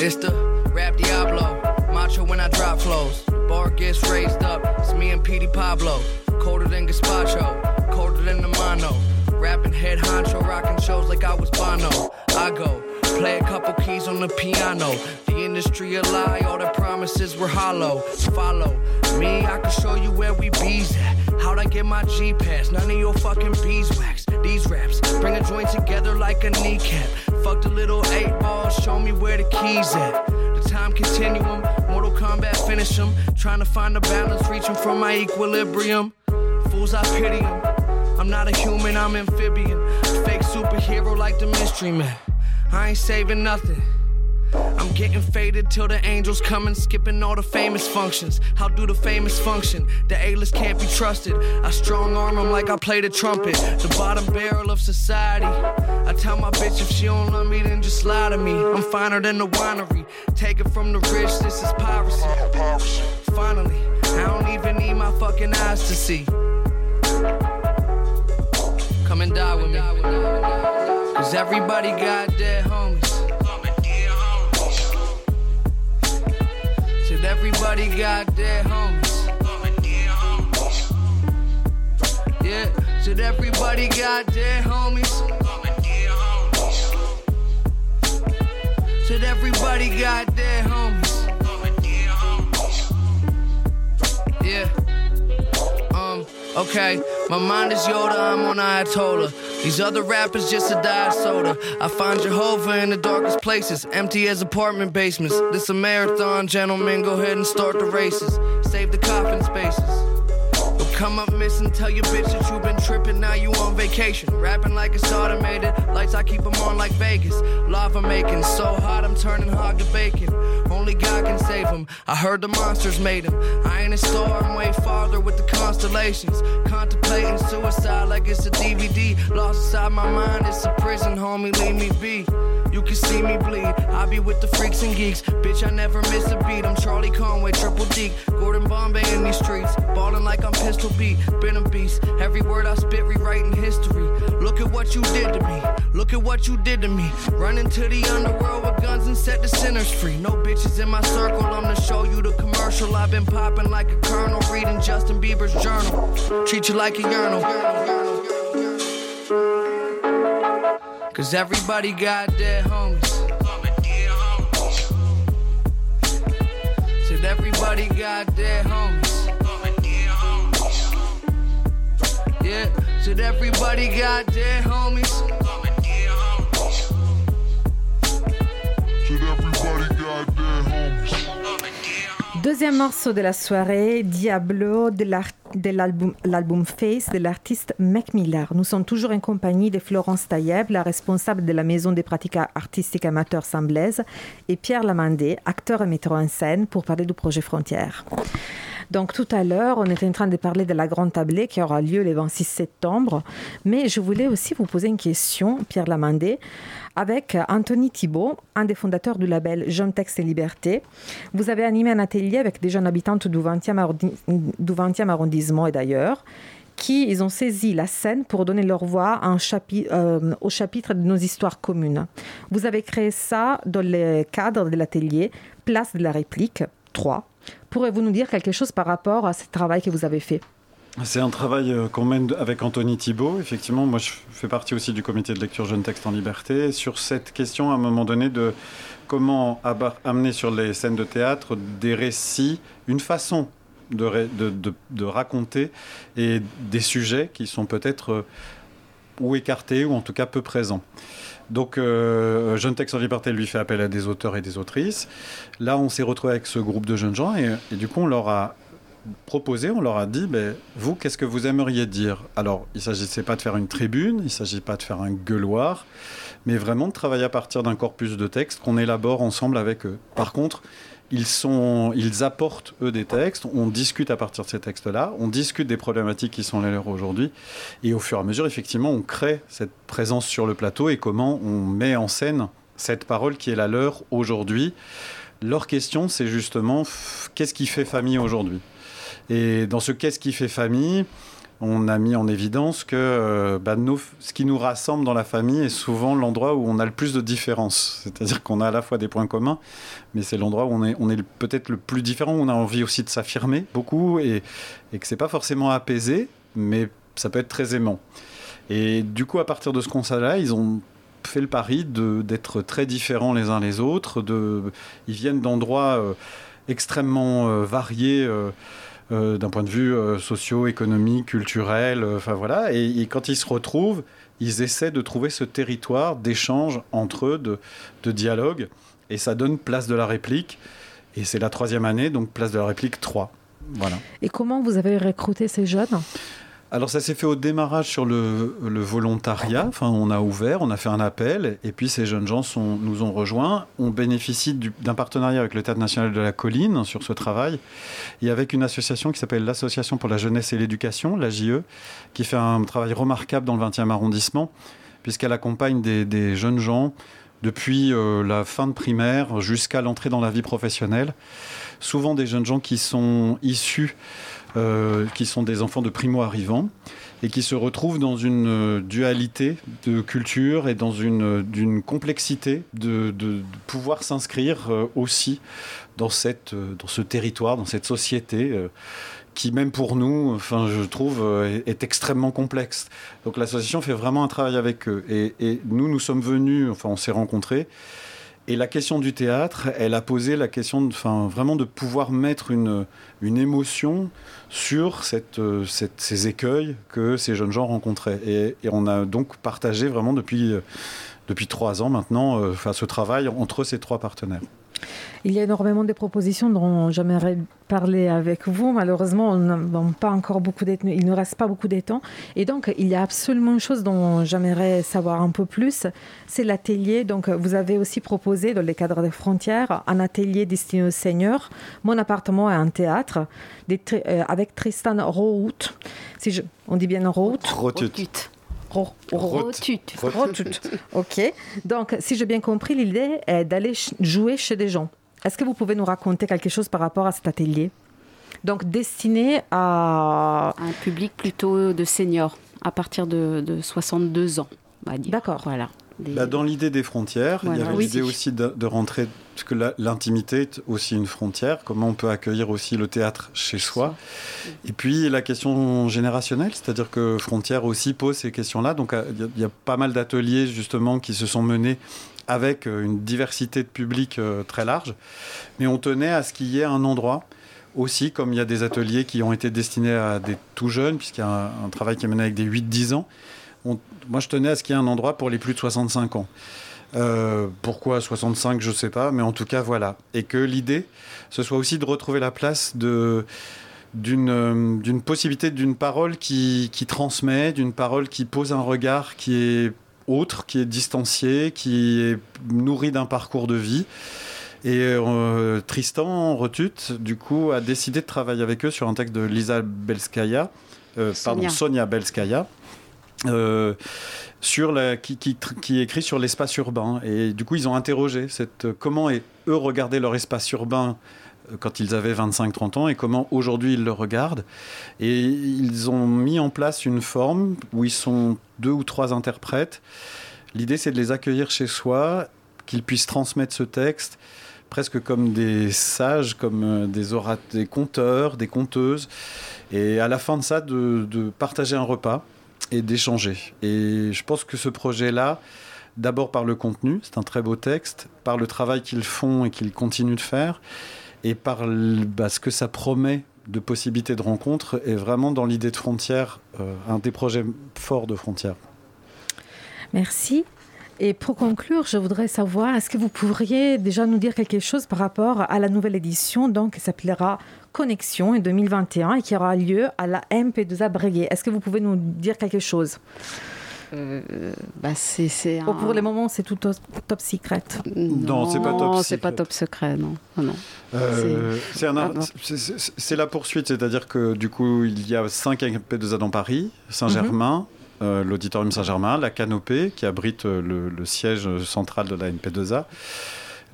[SPEAKER 7] It's the Rap Diablo. Macho when I drop flows. Bar gets raised up. It's me and Petey Pablo. Colder than Gazpacho. Colder than the mono. Rapping head honcho. Rocking shows like I was Bono. I go. Play a couple keys on the piano. The industry a lie, all the promises were hollow. Follow me, I can show you where we bees at. How'd I get my G pass? None of your fucking beeswax. These raps bring a joint together like a kneecap. Fuck the little eight balls, show me where the keys at. The time continuum, Mortal Kombat finish 'em. Trying to find a balance, reaching for my equilibrium. Fools, I pity 'em. I'm not a human, I'm amphibian. Fake superhero like the mystery man. I ain't saving nothing. I'm getting faded till the angels come and skipping all the famous functions. How do the famous function? The A-list can't be trusted. I strong arm 'em like I play the trumpet. The bottom barrel of society. I tell my bitch if she don't love me, then just lie to me. I'm finer than the winery. Take it from the rich, this is piracy. Finally, I don't even need my fucking eyes to see. Come and die with me. Cause everybody got dead homies. Said everybody got dead homies. Yeah, said everybody got dead homies. Said everybody got dead homies. Yeah. Um, okay. My mind is Yoda, I'm on Ayatollah. These other rappers just a diet soda. I find Jehovah in the darkest places, empty as apartment basements. This a marathon, gentlemen. Go ahead and start the races. Save the coffin spaces. Come up missing, tell your bitch that you been tripping, now you on vacation. Rapping like it's automated, lights I keep 'em on like Vegas. Lava making, so hot I'm turning hog to bacon. Only God can save him. I heard the monsters made him. I ain't a star, I'm way farther with the constellations. Contemplating suicide like it's a DVD. Lost inside my mind, it's a prison, homie, leave me be. You can see me bleed. I be with the freaks and geeks. Bitch, I never miss a beat. I'm Charlie Conway, triple D. Gordon Bombay in these streets. Ballin' like I'm pistol beat. Been a beast. Every word I spit, rewriting history. Look at what you did to me. Look at what you did to me. Running to the underworld with guns and set the sinners free. No bitches in my circle. I'm gonna show you the commercial. I've been popping like a colonel. Reading Justin Bieber's journal. Treat you like a urinal. Cause everybody got their homies. Said everybody got dead homies. Yeah, said everybody got dead homies.
[SPEAKER 1] Deuxième morceau de la soirée, Diablo de l'album Face de l'artiste Mac Miller. Nous sommes toujours en compagnie de Florence Taïeb, la responsable de la maison des pratiques artistiques amateurs Saint Blaise, et Pierre Lamandé, acteur et metteur en scène, pour parler du projet Frontières. Donc tout à l'heure, on était en train de parler de la grande tablée qui aura lieu le 26 septembre, mais je voulais aussi vous poser une question, Pierre Lamandé, avec Anthony Thibault, un des fondateurs du label Jeune Texte et Liberté. Vous avez animé un atelier avec des jeunes habitantes du 20e, arrondi- du 20e arrondissement et d'ailleurs, qui ils ont saisi la scène pour donner leur voix euh, au chapitre de nos histoires communes. Vous avez créé ça dans le cadre de l'atelier Place de la réplique 3. Pourrez-vous nous dire quelque chose par rapport à ce travail que vous avez fait?
[SPEAKER 5] C'est un travail euh, qu'on mène avec Anthony Thibault. Effectivement, moi, je fais partie aussi du comité de lecture Jeune Texte en Liberté. Sur cette question, à un moment donné, de comment amener sur les scènes de théâtre des récits, une façon de- de raconter et des sujets qui sont peut-être euh, ou écartés ou en tout cas peu présents. Donc, euh, Jeune Texte en Liberté lui fait appel à des auteurs et des autrices. Là, on s'est retrouvé avec ce groupe de jeunes gens et, et du coup, on leur a proposé, on leur a dit, ben, vous, qu'est-ce que vous aimeriez dire? Alors, il ne s'agissait pas de faire une tribune, il ne s'agit pas de faire un gueuloir, mais vraiment de travailler à partir d'un corpus de textes qu'on élabore ensemble avec eux. Par contre, ils, sont, ils apportent, eux, des textes, on discute à partir de ces textes-là, on discute des problématiques qui sont les leurs aujourd'hui, et au fur et à mesure, effectivement, on crée cette présence sur le plateau et comment on met en scène cette parole qui est la leur aujourd'hui. Leur question, c'est justement qu'est-ce qui fait famille aujourd'hui? Et dans ce qu'est-ce qui fait famille, on a mis en évidence que euh, bah, ce qui nous rassemble dans la famille est souvent l'endroit où on a le plus de différences. C'est-à-dire qu'on a à la fois des points communs, mais c'est l'endroit où on est, peut-être le plus différent, où on a envie aussi de s'affirmer beaucoup et, et que c'est pas forcément apaisé, mais ça peut être très aimant. Et du coup, à partir de ce constat-là, ils ont fait le pari d'être très différents les uns les autres. Ils viennent d'endroits euh, extrêmement euh, variés. D'un point de vue euh, socio-économique, culturel, euh, enfin voilà. Et, et quand ils se retrouvent, ils essaient de trouver ce territoire d'échange entre eux, de, de dialogue, et ça donne place de la réplique. Et c'est la troisième année, donc place de la réplique 3. Voilà.
[SPEAKER 1] Et comment vous avez recruté ces jeunes?
[SPEAKER 5] Alors ça s'est fait au démarrage sur le, volontariat. Enfin, on a ouvert, on a fait un appel, et puis ces jeunes gens nous ont rejoints. On bénéficie du- d'un partenariat avec le Théâtre national de la colline sur ce travail, et avec une association qui s'appelle l'Association pour la jeunesse et l'éducation, l'AJE, qui fait un travail remarquable dans le 20e arrondissement, puisqu'elle accompagne des, des jeunes gens depuis euh, la fin de primaire jusqu'à l'entrée dans la vie professionnelle. Souvent des jeunes gens qui sont issus euh, qui sont des enfants de primo-arrivants et qui se retrouvent dans une euh, dualité de culture et dans une, euh, d'une complexité de, pouvoir s'inscrire aussi dans, cette, dans ce territoire, dans cette société qui, même pour nous, enfin, je trouve, est, extrêmement complexe. Donc l'association fait vraiment un travail avec eux. Et nous, nous sommes venus, enfin, on s'est rencontrés. Et la question du théâtre, elle a posé la question, de, enfin, vraiment de pouvoir mettre une, une émotion sur euh, ces écueils que ces jeunes gens rencontraient. Et, et on a donc partagé vraiment depuis, euh, depuis trois ans maintenant euh, enfin, ce travail entre ces trois partenaires.
[SPEAKER 1] Il y a énormément de propositions dont j'aimerais parler avec vous. Malheureusement, on n'a pas encore beaucoup de il ne reste pas beaucoup de temps. Et donc, il y a absolument une chose dont j'aimerais savoir un peu plus. C'est l'atelier. Donc, vous avez aussi proposé, dans les cadres des frontières, un atelier destiné aux seniors. Mon appartement est un théâtre des tri- euh, avec Tristan Rohout. Si je, on dit bien Rohout
[SPEAKER 5] Rotut.
[SPEAKER 1] Ro-
[SPEAKER 4] Rotut.
[SPEAKER 1] Rotut. Ok. Donc, si j'ai bien compris, l'idée est d'aller ch- jouer chez des gens. Est-ce que vous pouvez nous raconter quelque chose par rapport à cet atelier? Donc, destiné à...
[SPEAKER 4] Un public plutôt de seniors, à partir de, de 62 ans, on va dire.
[SPEAKER 1] D'accord.
[SPEAKER 4] Voilà. Des-
[SPEAKER 5] Bah, dans l'idée des frontières, il y avait
[SPEAKER 4] Oui.
[SPEAKER 5] l'idée aussi de, de rentrer, parce que l'intimité est aussi une frontière, comment on peut accueillir aussi le théâtre chez soi. Et puis la question générationnelle, c'est-à-dire que Frontières aussi pose ces questions-là. Donc euh, il y a- il y, a pas mal d'ateliers justement qui se sont menés avec euh, une diversité de publics euh, très large. Mais on tenait à ce qu'il y ait un endroit aussi, comme il y a des ateliers qui ont été destinés à des tout jeunes, puisqu'il y a un, un travail qui est mené avec des 8-10 ans. Moi, je tenais à ce qu'il y ait un endroit pour les plus de 65 ans. Euh, pourquoi 65, je ne sais pas, mais en tout cas, voilà. Et que l'idée, ce soit aussi de retrouver la place de d'une euh, d'une possibilité d'une parole qui, qui transmet, d'une parole qui pose un regard qui est autre, qui est distancié, qui est nourri d'un parcours de vie. Et euh, Tristan Rotut, du coup, a décidé de travailler avec eux sur un texte de Lisa Belskaya, euh, pardon.
[SPEAKER 4] Sonia
[SPEAKER 5] Belskaya, euh, sur qui, écrit sur l'espace urbain. Et du coup, ils ont interrogé cette, comment et eux regardaient leur espace urbain euh, quand ils avaient 25-30 ans et comment aujourd'hui ils le regardent. Et ils ont mis en place une forme où ils sont deux ou trois interprètes. L'idée, c'est de les accueillir chez soi, qu'ils puissent transmettre ce texte presque comme des sages, comme euh, des, des conteurs, des conteuses. Et à la fin de ça, de partager un repas et d'échanger. Et je pense que ce projet-là, d'abord par le contenu, c'est un très beau texte, par le travail qu'ils font et qu'ils continuent de faire, et par bah, ce que ça promet de possibilités de rencontres, est vraiment dans l'idée de frontières, euh, un des projets forts de frontières.
[SPEAKER 1] Merci. Et pour conclure, je voudrais savoir, est-ce que vous pourriez déjà nous dire quelque chose par rapport à la nouvelle édition, donc qui s'appellera Connexion en 2021 et qui aura lieu à la MP2A Breguet Est-ce que vous pouvez nous dire quelque chose?
[SPEAKER 4] Euh, bah, c'est,
[SPEAKER 1] Oh, pour le moment, c'est tout top, top secret.
[SPEAKER 5] Non, c'est pas top
[SPEAKER 4] c'est pas top secret, non. Non, non.
[SPEAKER 5] Euh, c'est un-
[SPEAKER 4] Ah, non.
[SPEAKER 5] c'est- c'est la poursuite, c'est-à-dire que du coup, il y a 5 MP2A dans Paris, Saint-Germain, euh, l'auditorium Saint-Germain, la Canopée, qui abrite euh, le, siège central de la MP2A,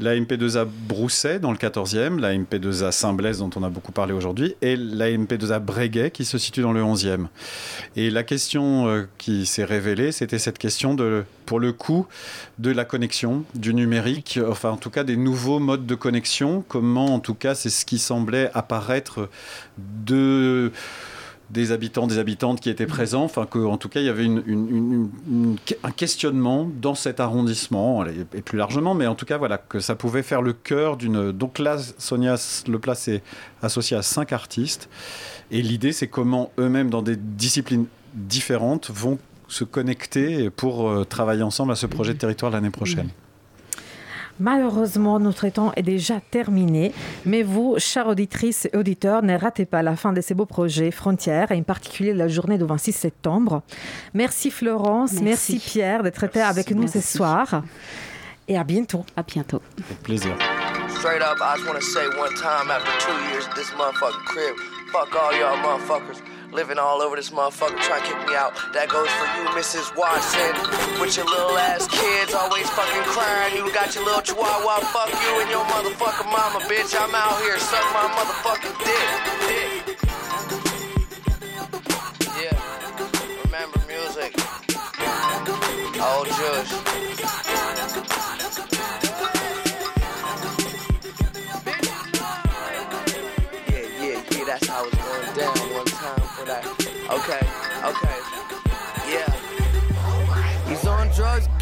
[SPEAKER 5] la MP2A Brousset dans le 14e, la MP2A Saint-Blaise dont on a beaucoup parlé aujourd'hui, et la MP2A Breguet qui se situe dans le 11e. Et la question euh, qui s'est révélée, c'était cette question de, pour le coup, de la connexion, du numérique, enfin en tout cas des nouveaux modes de connexion, comment en tout cas c'est ce qui semblait apparaître de des habitants, des habitantes qui étaient présents, enfin que en tout cas il y avait un questionnement dans cet arrondissement et plus largement, mais en tout cas voilà que ça pouvait faire le cœur d'une. Donc là, Sonia Leplas est associée à cinq artistes et l'idée c'est comment eux-mêmes dans des disciplines différentes vont se connecter pour euh, travailler ensemble à ce projet de territoire l'année prochaine.
[SPEAKER 1] Malheureusement, notre temps est déjà terminé, mais vous, chères auditrices et auditeurs, ne ratez pas la fin de ces beaux projets Frontières, et en particulier la journée du 26 septembre. Merci Florence, merci,
[SPEAKER 4] Merci.
[SPEAKER 1] Pierre d'être été avec nous ce
[SPEAKER 4] Merci.
[SPEAKER 1] soir. Et à bientôt.
[SPEAKER 4] À bientôt.
[SPEAKER 5] Avec plaisir.
[SPEAKER 7] Straight up, I just wanna say one time after two years this motherfucking crib, fuck all y'all motherfuckers living all over this motherfucker trying to kick me out. That goes for you, Mrs. Watson, with your little ass kids always fucking crying. You got your little chihuahua, fuck you and your motherfucking mama, bitch. I'm out here, suck my motherfucking dick. dick.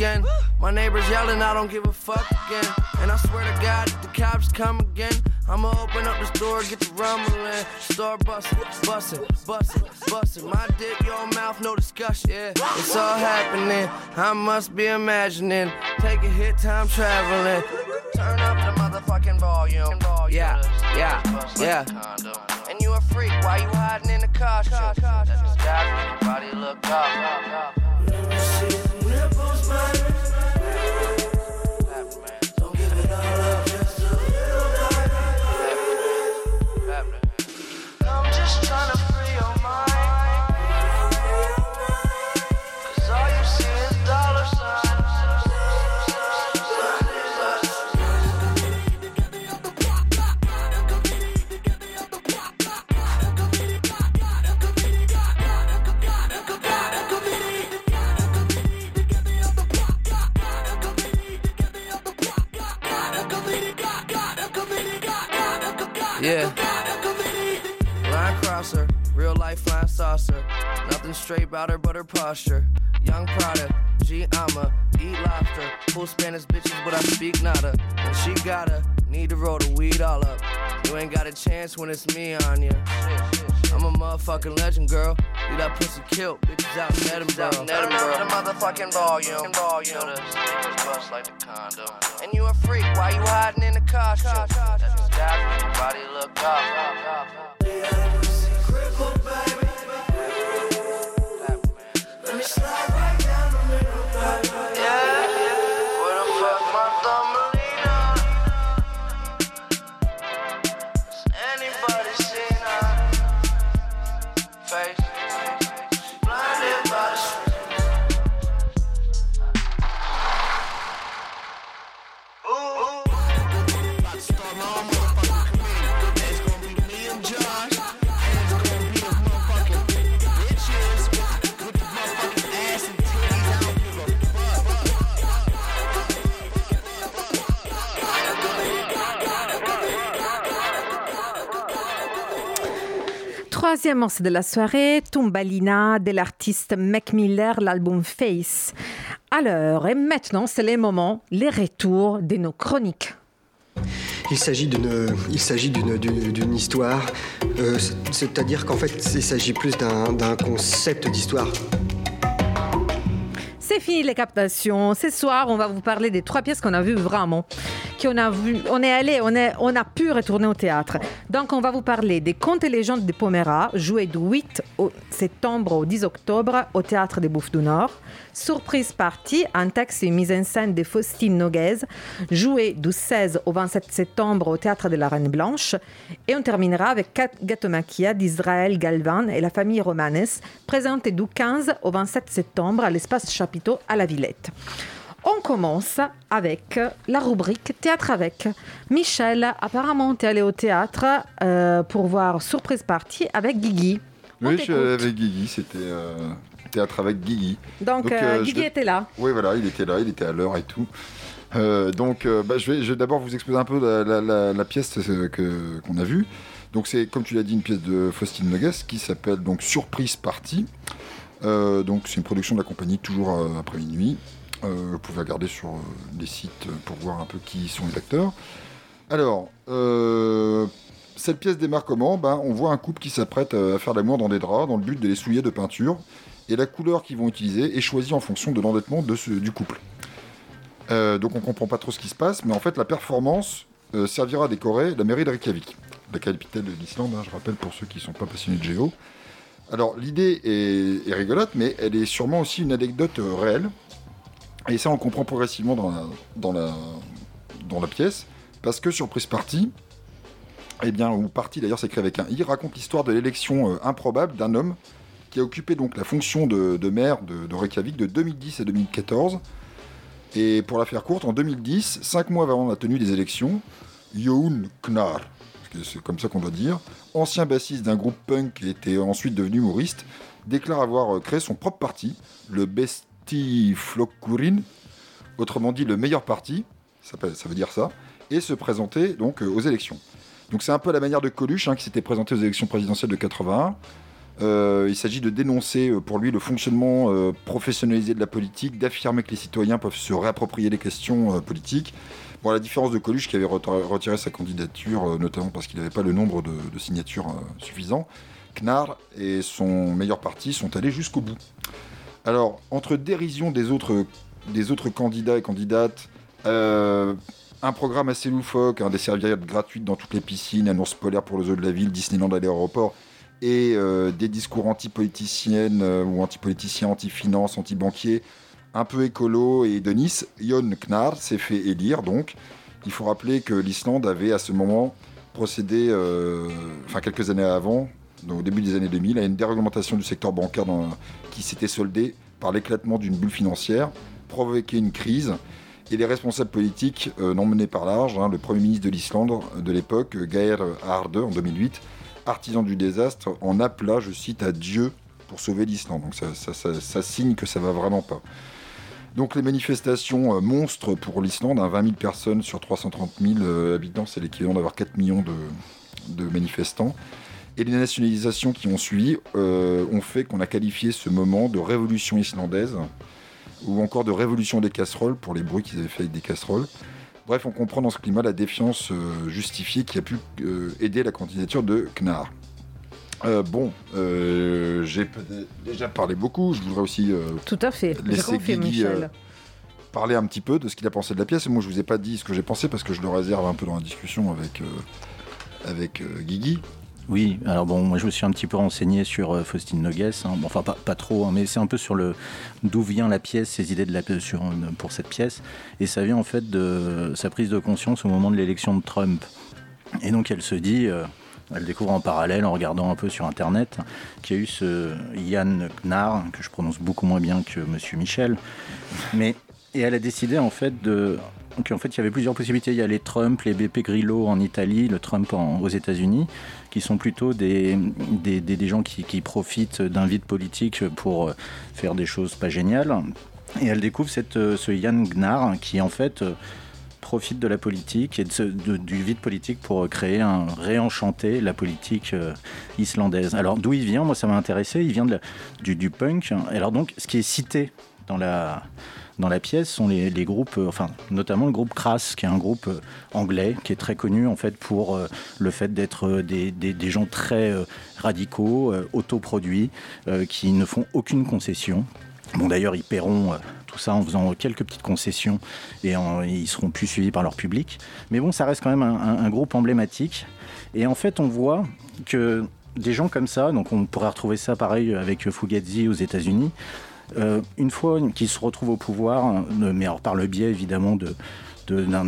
[SPEAKER 7] Again. My neighbors yelling, I don't give a fuck again. And I swear to God, if the cops come again, I'ma open up the store, get the rumbling. Store bustin', bustin', bustin', bustin'. My dick, your mouth, no discussion. Yeah, it's all happening. I must be imagining. Take a hit, time traveling. Turn up the motherfucking volume. Yeah, yeah, yeah. And you a freak, why you hiding in the costume? That's your body look up. Yeah. Line crosser, real life flying saucer. Nothing straight about her but her posture. Young Prada, G I'ma eat lobster. Full Spanish bitches, but I speak nada. And she gotta need to roll the weed all up. You ain't got a chance when it's me on ya. I'm a motherfucking legend, girl. You that pussy killed, bitches out in Edinburgh. Turn up the motherfucking volume. volume. Sneakers bust like the condo. And you a freak, why you hiding in the costume? That's just guys your body look up. Yeah,
[SPEAKER 1] Troisième morceau de la soirée, Tumbalina de l'artiste Mac Miller, l'album Face. Alors, et maintenant, c'est les moments, les retours de nos chroniques.
[SPEAKER 8] Il s'agit d'une, il s'agit d'une, d'une, histoire, euh, c'est- c'est-à-dire qu'en fait, il s'agit plus d'un, d'un concept d'histoire.
[SPEAKER 1] C'est fini les captations. Ce soir, on va vous parler des trois pièces qu'on a vues vraiment, qu'on a vu, on est allé, on, on a pu retourner au théâtre. Donc, on va vous parler des contes et légendes de Pomera, joués du 8 au septembre au 10 octobre au théâtre des Bouffes du Nord. Surprise Party, un texte et une mise en scène de Faustine Noguez, joué du 16 au 27 septembre au théâtre de la Reine Blanche. Et on terminera avec Gatomachia d'Israël Galvan et la famille Romanes, présenté du 15 au 27 septembre à l'espace Chapiteau à la Villette. On commence avec la rubrique Théâtre avec. Michel, apparemment, tu es allé au théâtre euh, pour voir Surprise Party avec Guigui. On
[SPEAKER 9] Oui, je suis
[SPEAKER 1] t'écoute.
[SPEAKER 9] allé avec Guigui, c'était euh, théâtre avec Guigui.
[SPEAKER 1] Donc, euh,
[SPEAKER 9] euh, je
[SPEAKER 1] Guigui était là.
[SPEAKER 9] Oui, voilà, il était là, il était à l'heure et tout. Euh, donc, euh, bah, je vais, je vais d'abord vous exposer un peu la, la- la- la pièce euh, que- qu'on a vue. Donc, c'est, comme tu l'as dit, une pièce de Faustine Nogues qui s'appelle donc Surprise Party. Euh, donc, c'est une production de la compagnie, toujours euh, après minuit. Euh, vous pouvez regarder sur euh, les sites pour voir un peu qui sont les acteurs. Alors, euh, cette pièce démarre comment? Ben, On voit un couple qui s'apprête euh, à faire l'amour dans des draps dans le but de les souiller de peinture. Et la couleur qu'ils vont utiliser est choisie en fonction de l'endettement du couple. Euh, donc on comprend pas trop ce qui se passe, mais en fait la performance euh, servira à décorer la mairie de Reykjavik, la capitale de l'Islande, hein, je rappelle pour ceux qui ne sont pas passionnés de géo. Alors l'idée est, est rigolote, mais elle est sûrement aussi une anecdote euh, réelle. Et ça on comprend progressivement dans la, pièce, parce que Surprise Party, eh bien, ou Party d'ailleurs s'écrit avec un i, raconte l'histoire de l'élection improbable d'un homme qui a occupé donc la fonction de, maire de, Reykjavik de 2010 à 2014. Et pour la faire courte, en 2010, cinq mois avant la tenue des élections, Jon Knar, c'est comme ça qu'on doit dire, ancien bassiste d'un groupe punk qui était ensuite devenu humoriste, déclare avoir euh, créé son propre parti, le Besti Flokkurin, autrement dit le meilleur parti, ça, veut dire ça, et se présenter donc euh, aux élections. Donc c'est un peu la manière de Coluche hein, qui s'était présenté aux élections présidentielles de 81. Euh, il s'agit de dénoncer euh, pour lui le fonctionnement euh, professionnalisé de la politique, d'affirmer que les citoyens peuvent se réapproprier les questions politiques. Bon, à la différence de Coluche qui avait retiré, sa candidature, notamment parce qu'il n'avait pas le nombre de, signatures suffisant, Knar et son meilleur parti sont allés jusqu'au bout. Alors, entre dérision des autres, des autres candidats et candidates, un programme assez loufoque, hein, des serviettes gratuites dans toutes les piscines, un ours polaire pour le zoo de la ville, Disneyland à l'aéroport, et euh, des discours anti-politiciennes euh, ou anti-politiciens, anti-finance, anti-banquiers, un peu écolo et de Nice, Jon Knar s'est fait élire donc. Il faut rappeler que l'Islande avait à ce moment procédé, euh, enfin quelques années avant, donc au début des années 2000, à une déréglementation du secteur bancaire qui s'était soldée par l'éclatement d'une bulle financière, provoqué une crise. Et les responsables politiques euh, n'en menaient par large. hein. le Premier ministre de l'Islande de l'époque, Geir Haarde, en 2008, artisan du désastre, en appela, je cite, à Dieu pour sauver l'Islande. Donc ça, signe que ça va vraiment pas. Donc les manifestations euh, monstres pour l'Islande, hein, 20 000 personnes sur 330 000 euh, habitants, c'est l'équivalent d'avoir 4 millions de, de manifestants. Et les nationalisations qui ont suivi euh, ont fait qu'on a qualifié ce moment de révolution islandaise ou encore de révolution des casseroles pour les bruits qu'ils avaient fait avec des casseroles. Bref, on comprend dans ce climat la défiance euh, justifiée qui a pu euh, aider la candidature de Knar. Euh, bon, euh, j'ai déjà parlé beaucoup. Je voudrais aussi euh,
[SPEAKER 1] Tout à fait,
[SPEAKER 9] laisser
[SPEAKER 1] confirme,
[SPEAKER 9] Guigui
[SPEAKER 1] Michel.
[SPEAKER 9] parler un petit peu de ce qu'il a pensé de la pièce. Moi, je vous ai pas dit ce que j'ai pensé parce que je le réserve un peu dans la discussion avec, avec Guigui.
[SPEAKER 10] Oui, alors bon, moi je me suis un petit peu renseigné sur euh, Faustine Nogues, hein. Bon, enfin pas, trop, hein, mais c'est un peu sur d'où vient la pièce, ses idées de la, sur, pour cette pièce, et ça vient en fait de sa prise de conscience au moment de l'élection de Trump. Et donc elle se dit, euh, elle découvre en parallèle, en regardant un peu sur Internet, qu'il y a eu ce Yann Knar, que je prononce beaucoup moins bien que Monsieur Michel, mais et elle a décidé en fait de qu'en fait il y avait plusieurs possibilités. Il y a les Trump, les BP Grillo en Italie, le Trump en- aux États-Unis, qui sont plutôt des, gens qui, profitent d'un vide politique pour euh, faire des choses pas géniales. Et elle découvre euh, ce Yann Gnar qui en fait euh, profite de la politique et du vide politique pour créer un réenchanter la politique islandaise. Alors d'où il vient? Moi ça m'a intéressé. Il vient du, du punk. Alors donc ce qui est cité dans la dans la pièce sont les, groupes, euh, enfin notamment le groupe Crass, qui est un groupe euh, anglais qui est très connu en fait pour euh, le fait d'être des, gens très radicaux, autoproduits, qui ne font aucune concession. Bon, d'ailleurs, ils paieront tout ça en faisant quelques petites concessions et en- ils seront plus suivis par leur public. Mais bon, ça reste quand même un, un- groupe emblématique. Et en fait, on voit que des gens comme ça, donc on pourrait retrouver ça pareil avec Fugazi aux États-Unis, une fois qu'ils se retrouvent au pouvoir, euh, mais par le biais évidemment de de- d'un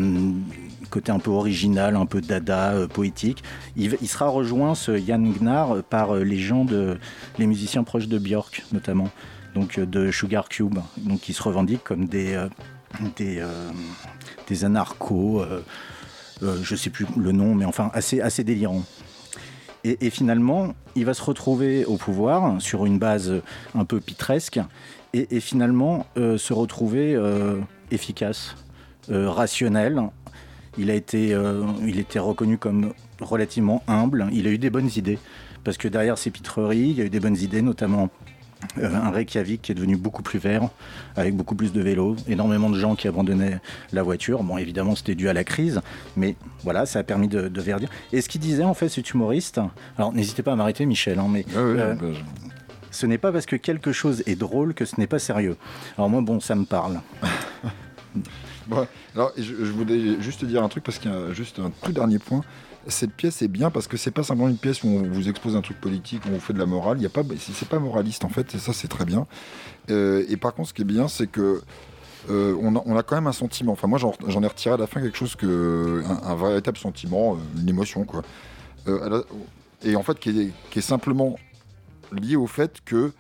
[SPEAKER 10] côté un peu original, un peu dada, euh, poétique. Il, sera rejoint, ce Yann Gnar, par euh, les gens, de, les musiciens proches de Björk notamment, donc euh, de Sugar Cube, qui se revendiquent comme des, euh, euh, anarchos, euh, euh, je sais plus le nom, mais enfin assez, assez délirants. Et, finalement, il va se retrouver au pouvoir sur une base un peu pitresque et, finalement euh, se retrouver euh, efficace, euh, rationnel. Il a été, il était reconnu comme relativement humble. Il a eu des bonnes idées parce que derrière ses pitreries, il y a eu des bonnes idées, notamment un Reykjavik qui est devenu beaucoup plus vert, avec beaucoup plus de vélos, énormément de gens qui abandonnaient la voiture. Bon, évidemment, c'était dû à la crise, mais voilà, ça a permis de, de verdir. Et ce qu'il disait, en fait, cet humoriste, alors n'hésitez pas à m'arrêter, Michel, hein, mais euh,
[SPEAKER 9] bah,
[SPEAKER 10] ce n'est pas parce que quelque chose est drôle que ce n'est pas sérieux. Alors moi, bon, ça me parle.
[SPEAKER 9] Bon, alors, je, je voulais juste te dire un truc parce qu'il y a juste un tout dernier point. Cette pièce est bien parce que c'est pas simplement une pièce où on vous expose un truc politique, où on vous fait de la morale. Il y a pas, c'est pas moraliste en fait, et ça c'est très bien. Euh, et par contre, ce qui est bien, c'est que euh, on, a, quand même un sentiment. Enfin, moi, j'en ai retiré à la fin quelque chose que un, véritable sentiment, euh, une émotion, quoi. Euh, et en fait, qui est, simplement lié au fait que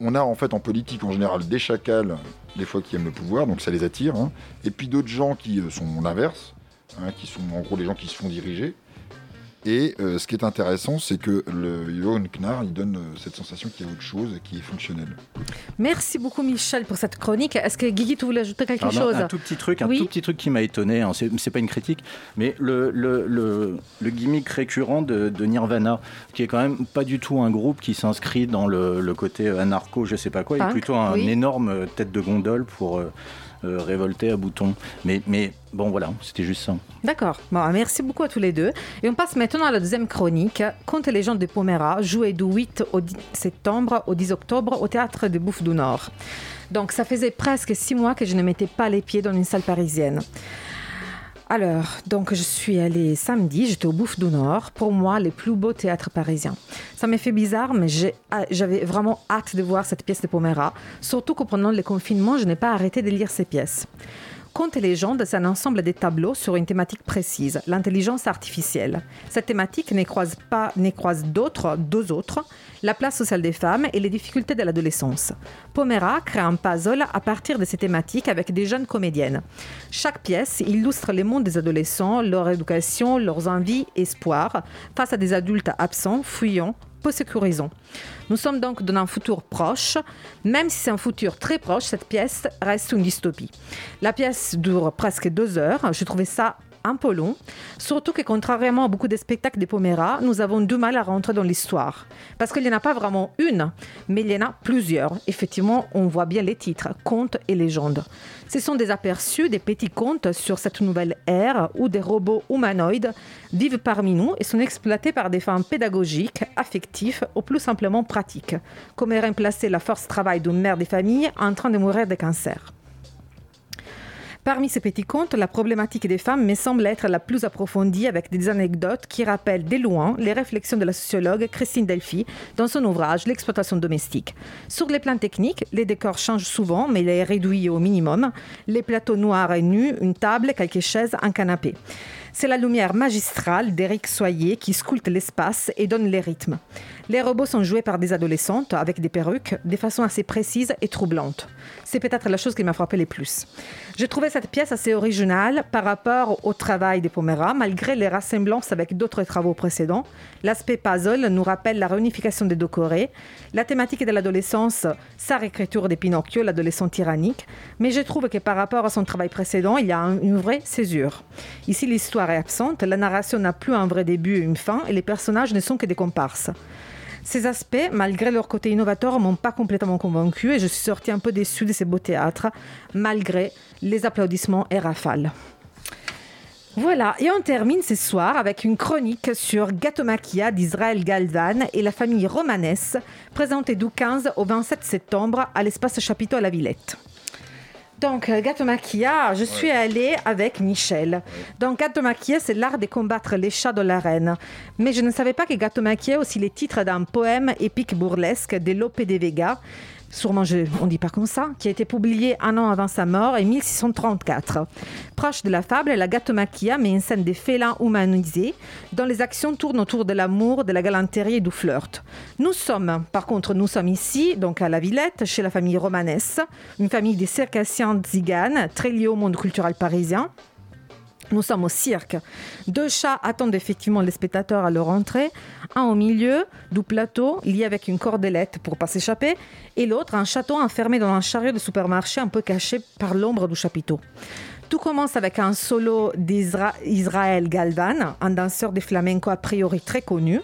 [SPEAKER 9] on a en fait en politique en général des chacals, des fois qui aiment le pouvoir, donc ça les attire, hein. et puis d'autres gens qui sont l'inverse, hein, qui sont en gros les gens qui se font diriger. Et euh, ce qui est intéressant, c'est que le Johan Knar, il donne euh, cette sensation qu'il y a autre chose et qui est fonctionnelle.
[SPEAKER 1] Merci beaucoup Michel pour cette chronique. Est-ce que Guigui, tu voulais ajouter quelque chose?
[SPEAKER 10] Un tout petit truc, un
[SPEAKER 1] Oui.
[SPEAKER 10] tout petit truc qui m'a étonné. hein, c'est pas une critique, mais le, le, le, le gimmick récurrent de, de Nirvana, qui est quand même pas du tout un groupe qui s'inscrit dans le, le côté anarcho, je sais pas quoi,
[SPEAKER 1] Punk,
[SPEAKER 10] et plutôt un
[SPEAKER 1] oui.
[SPEAKER 10] énorme euh, tête de gondole pour euh, euh, révolter à boutons. Mais, mais bon, voilà, c'était juste ça.
[SPEAKER 1] D'accord. Bon, merci beaucoup à tous les deux. Et on passe maintenant à la deuxième chronique. Contes et légendes de Pomera, joué du 8 au 10 septembre au 10 octobre au théâtre de Bouffe du Nord. Donc ça faisait presque six mois que je ne mettais pas les pieds dans une salle parisienne. Alors, donc je suis allée samedi, j'étais au Bouffe du Nord, pour moi, les plus beaux théâtres parisiens. Ça m'a fait bizarre, mais ah, j'avais vraiment hâte de voir cette pièce de Pomera, surtout que pendant le confinement, je n'ai pas arrêté de lire ces pièces. Légendes, c'est un ensemble de tableaux sur une thématique précise, l'intelligence artificielle. Cette thématique ne croise pas, ne croise d'autres, deux autres, la place sociale des femmes et les difficultés de l'adolescence. Pomera crée un puzzle à partir de ces thématiques avec des jeunes comédiennes. Chaque pièce illustre les mondes des adolescents, leur éducation, leurs envies, espoirs, face à des adultes absents, fuyants, peu. Nous sommes donc dans un futur proche. Même si c'est un futur très proche, cette pièce reste une dystopie. La pièce dure presque deux heures. Je trouvais ça un peu long, surtout que contrairement à beaucoup de spectacles de Pomera, nous avons du mal à rentrer dans l'histoire. Parce qu'il n'y en a pas vraiment une, mais il y en a plusieurs. Effectivement, on voit bien les titres, contes et légendes. Ce sont des aperçus, des petits contes sur cette nouvelle ère où des robots humanoïdes vivent parmi nous et sont exploités par des fins pédagogiques, affectives ou plus simplement pratiques, comme remplacer la force travail d'une mère des familles en train de mourir de cancer? Parmi ces petits contes, la problématique des femmes me semble être la plus approfondie avec des anecdotes qui rappellent de loin les réflexions de la sociologue Christine Delphi dans son ouvrage L'exploitation domestique. Sur les plans techniques, les décors changent souvent, mais il est réduit au minimum. Les plateaux noirs et nus, une table, quelques chaises, un canapé. C'est la lumière magistrale d'Éric Soyer qui sculpte l'espace et donne les rythmes. Les robots sont joués par des adolescentes avec des perruques de façon assez précise et troublante. C'est peut-être la chose qui m'a frappé le plus. J'ai trouvé cette pièce assez originale par rapport au travail de Pomera, malgré les rassemblances avec d'autres travaux précédents. L'aspect puzzle nous rappelle la réunification des deux Corées, la thématique de l'adolescence, sa réécriture de Pinocchio, l'adolescent tyrannique, mais je trouve que par rapport à son travail précédent, il y a un- une vraie césure. Ici, l'histoire est absente, la narration n'a plus un vrai début et une fin, et les personnages ne sont que des comparses. Ces aspects, malgré leur côté innovateur, m'ont pas complètement convaincu et je suis sortie un peu déçue de ces beaux théâtres, malgré les applaudissements et rafales. Voilà, et on termine ce soir avec une chronique sur Gatomakia d'Israël Galvan et la famille romanesque, présentée du 15 au 27 septembre à l'espace Chapiteau à la Villette. Donc, euh, Gatomakia, je suis allée avec Michel. Donc, Gatomakia, c'est l'art de combattre les chats de la reine. Mais je ne savais pas que Gatomakia est aussi le titre d'un poème épique burlesque de Lope de Vega, sûrement je, on dit pas comme ça, qui a été publié un an avant sa mort, en 1634. Proche de la fable, la Gatomaquia met en scène des félins humanisés, dont les actions tournent autour de l'amour, de la galanterie et du flirt. Nous sommes, par contre, nous sommes ici, donc à la Villette, chez la famille romanesque, une famille des circassiens tziganes, très liée au monde culturel parisien. Nous sommes au cirque. Deux chats attendent effectivement les spectateurs à leur entrée. Un au milieu du plateau, lié avec une cordelette pour pas s'échapper, et l'autre un château enfermé dans un chariot de supermarché un peu caché par l'ombre du chapiteau. Tout commence avec un solo d'Israël Galvan, un danseur de flamenco a priori très connu.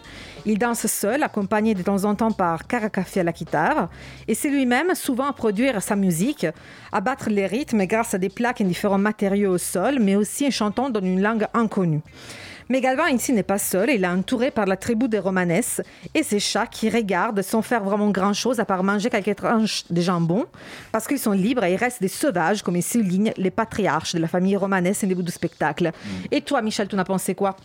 [SPEAKER 1] Il danse seul, accompagné de temps en temps par Caracafi à la guitare, et c'est lui-même souvent à produire sa musique, à battre les rythmes grâce à des plaques en différents matériaux au sol, mais aussi en chantant dans une langue inconnue. Mais Galvan ici n'est pas seul, il est entouré par la tribu des Romanesses et ses chats qui regardent sans faire vraiment grand-chose à part manger quelques tranches de jambon, parce qu'ils sont libres et ils restent des sauvages, comme ils soulignent les patriarches de la famille romanesque au début du spectacle. Et toi, Michel, tu en as pensé quoi?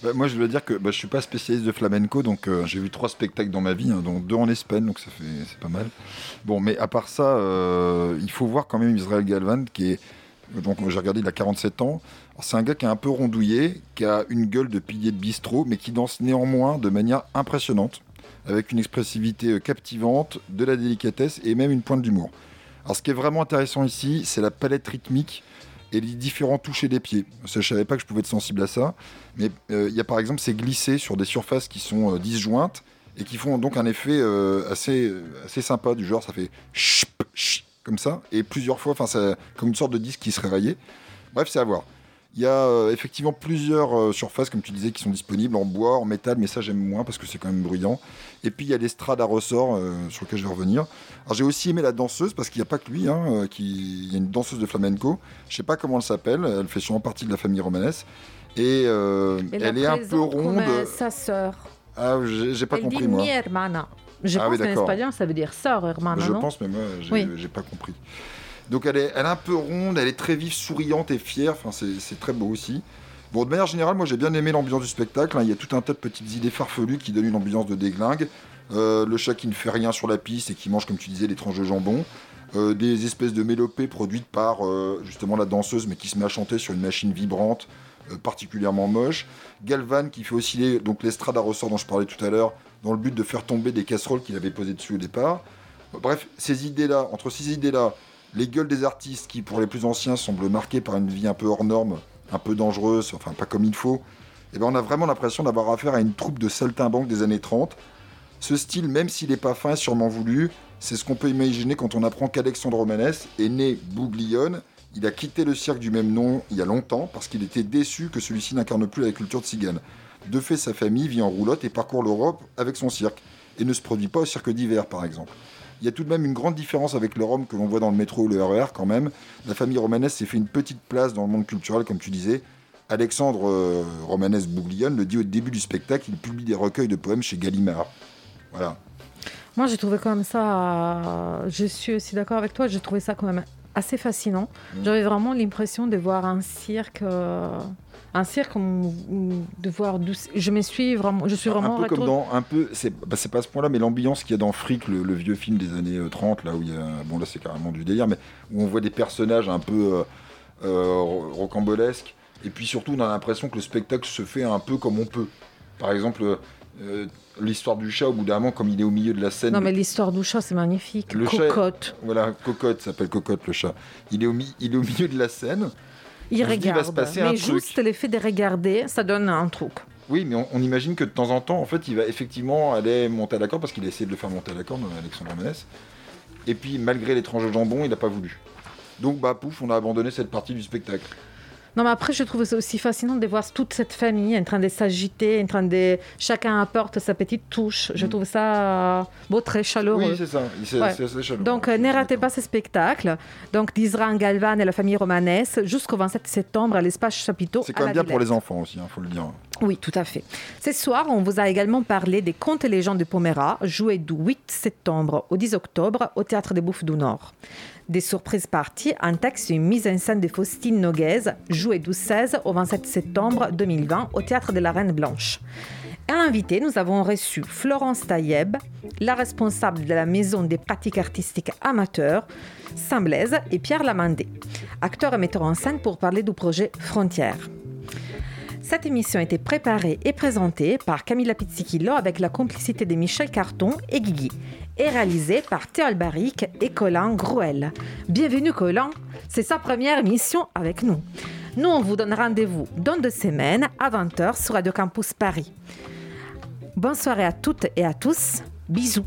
[SPEAKER 9] Bah, moi, je dois dire que bah, je suis pas spécialiste de flamenco, donc euh, j'ai vu trois spectacles dans ma vie, hein, dont deux en Espagne, donc ça fait c'est pas mal. Bon, mais à part ça, euh, il faut voir quand même Israël Galvan, qui est donc j'ai regardé, il a 47 ans. C'est un gars qui est un peu rondouillé, qui a une gueule de pilier de bistrot, mais qui danse néanmoins de manière impressionnante, avec une expressivité euh, captivante, de la délicatesse et même une pointe d'humour. Alors ce qui est vraiment intéressant ici, c'est la palette rythmique et les différents touchés des pieds. Je savais pas que je pouvais être sensible à ça, mais euh, il y a par exemple ces glissés sur des surfaces qui sont euh, disjointes et qui font donc un effet assez, assez sympa, du genre ça fait comme ça, et plusieurs fois, enfin comme une sorte de disque qui serait rayé. Bref, c'est à voir. Il y a euh, effectivement plusieurs euh, surfaces, comme tu disais, qui sont disponibles en bois, en métal, mais ça j'aime moins parce que c'est quand même bruyant. Et puis il y a l'estrade à ressort euh, sur lequel je vais revenir. Alors j'ai aussi aimé la danseuse parce qu'il n'y a pas que lui, hein, qui... il y a une danseuse de flamenco. Je sais pas comment elle s'appelle, elle fait sûrement partie de la famille romanesque. Et euh,
[SPEAKER 1] Elle
[SPEAKER 9] est un peu
[SPEAKER 1] comme,
[SPEAKER 9] ronde.
[SPEAKER 1] euh, sa sœur.
[SPEAKER 9] Ah, j'ai pas
[SPEAKER 1] Elle
[SPEAKER 9] compris
[SPEAKER 1] dit
[SPEAKER 9] moi.
[SPEAKER 1] mi hermana. Je
[SPEAKER 9] Ah
[SPEAKER 1] pense
[SPEAKER 9] oui,
[SPEAKER 1] qu'en
[SPEAKER 9] d'accord.
[SPEAKER 1] espagnol, ça veut dire sœur, hermana,
[SPEAKER 9] Je
[SPEAKER 1] non?
[SPEAKER 9] pense, mais moi, j'ai
[SPEAKER 1] Oui.
[SPEAKER 9] pas compris. Donc elle est, elle est un peu ronde, elle est très vive, souriante et fière. Enfin, c'est très beau aussi. Bon, de manière générale, moi j'ai bien aimé l'ambiance du spectacle. hein. Il y a tout un tas de petites idées farfelues qui donnent une ambiance de déglingue. Euh, le chat qui ne fait rien sur la piste et qui mange, comme tu disais, les tranches de jambon. Euh, des espèces de mélopées produites par euh, justement la danseuse, mais qui se met à chanter sur une machine vibrante, particulièrement moche. Galvan qui fait osciller l'estrade à ressort dont je parlais tout à l'heure, dans le but de faire tomber des casseroles qu'il avait posées dessus au départ. Bref, ces idées-là, entre ces idées-là, les gueules des artistes qui, pour les plus anciens, semblent marquées par une vie un peu hors norme, un peu dangereuse, enfin pas comme il faut, et ben on a vraiment l'impression d'avoir affaire à une troupe de saltimbanques des années 30. Ce style, même s'il n'est pas fin sûrement voulu, c'est ce qu'on peut imaginer quand on apprend qu'Alexandre Romanès est né Bouglione. Il a quitté le cirque du même nom il y a longtemps parce qu'il était déçu que celui-ci n'incarne plus la culture tzigane. De fait, sa famille vit en roulotte et parcourt l'Europe avec son cirque et ne se produit pas au cirque d'hiver, par exemple. Il y a tout de même une grande différence avec le Rome que l'on voit dans le métro ou le RER quand même. La famille romanesque s'est fait une petite place dans le monde culturel, comme tu disais. Alexandre euh, Romanesque Bouglione le dit au début du spectacle, il publie des recueils de poèmes chez Gallimard. Voilà.
[SPEAKER 1] Moi, j'ai trouvé comme ça. euh, Je suis aussi d'accord avec toi. J'ai trouvé ça quand même assez fascinant.
[SPEAKER 9] Mm.
[SPEAKER 1] J'avais vraiment l'impression de voir un cirque, euh, un cirque, de voir. d'où- Je me suis vraiment, je suis vraiment.
[SPEAKER 9] un peu comme dans un peu c'est bah, pas à ce point là mais l'ambiance qu'il y a dans Frick le, le vieux film des années euh, 30 là où il y a bon là c'est carrément du délire mais où on voit des personnages un peu euh, euh, ro- rocambolesques et puis surtout on a l'impression que le spectacle se fait un peu comme on peut par exemple euh, l'histoire du chat au bout d'un moment comme il est au milieu de la scène
[SPEAKER 1] Non, mais l'histoire du chat, c'est magnifique.
[SPEAKER 9] le chat-
[SPEAKER 1] Cocotte.
[SPEAKER 9] voilà cocotte s'appelle cocotte le chat il est au, il est au milieu de la scène
[SPEAKER 1] Il
[SPEAKER 9] il
[SPEAKER 1] regarde.
[SPEAKER 9] passer
[SPEAKER 1] mais
[SPEAKER 9] truc.
[SPEAKER 1] juste l'effet de regarder, ça donne un truc.
[SPEAKER 9] Oui, mais on, on imagine que de temps en temps, en fait, il va effectivement aller monter à la corde parce qu'il a essayé de le faire monter à la corde, Alexandre Manès. Et puis, malgré l'étrange jambon, il n'a pas voulu. Donc, bah, pouf, on a abandonné cette partie du spectacle.
[SPEAKER 1] Non, mais après, je trouve ça aussi fascinant de voir toute cette famille en train de s'agiter, en train de. Chacun apporte sa petite touche. Je trouve ça bon, très chaleureux.
[SPEAKER 9] Oui, c'est ça. C'est
[SPEAKER 1] Ouais.
[SPEAKER 9] assez chaleureux.
[SPEAKER 1] Donc, euh, ne ratez pas ce spectacle. Donc, d'Isran Galvan et la famille romanesque jusqu'au 27 septembre à l'espace Chapiteau.
[SPEAKER 9] C'est quand même bien pour les enfants aussi, il faut le dire.
[SPEAKER 1] Oui, tout à fait. Ce soir, on vous a également parlé des contes et légendes de Pomera, joués du 8 septembre au 10 octobre au Théâtre des Bouffes du Nord. Des surprises parties, un texte et une mise en scène de Faustine Noguez, joué du 16 au 27 septembre 2020 au Théâtre de la Reine Blanche. À l'invité, nous avons reçu Florence Taïeb, la responsable de la Maison des pratiques artistiques amateurs, Saint-Blaise, et Pierre Lamandé, acteur et metteur en scène pour parler du projet Frontières. Cette émission a été préparée et présentée par Camilla Pizzichillo avec la complicité de Michel Carton et Guigui et réalisé par Théol Barric et Colin Grouel. Bienvenue Colin, c'est sa première émission avec nous. Nous, on vous donne rendez-vous dans deux semaines à 20h sur Radio Campus Paris. Bonne soirée à toutes et à tous. Bisous.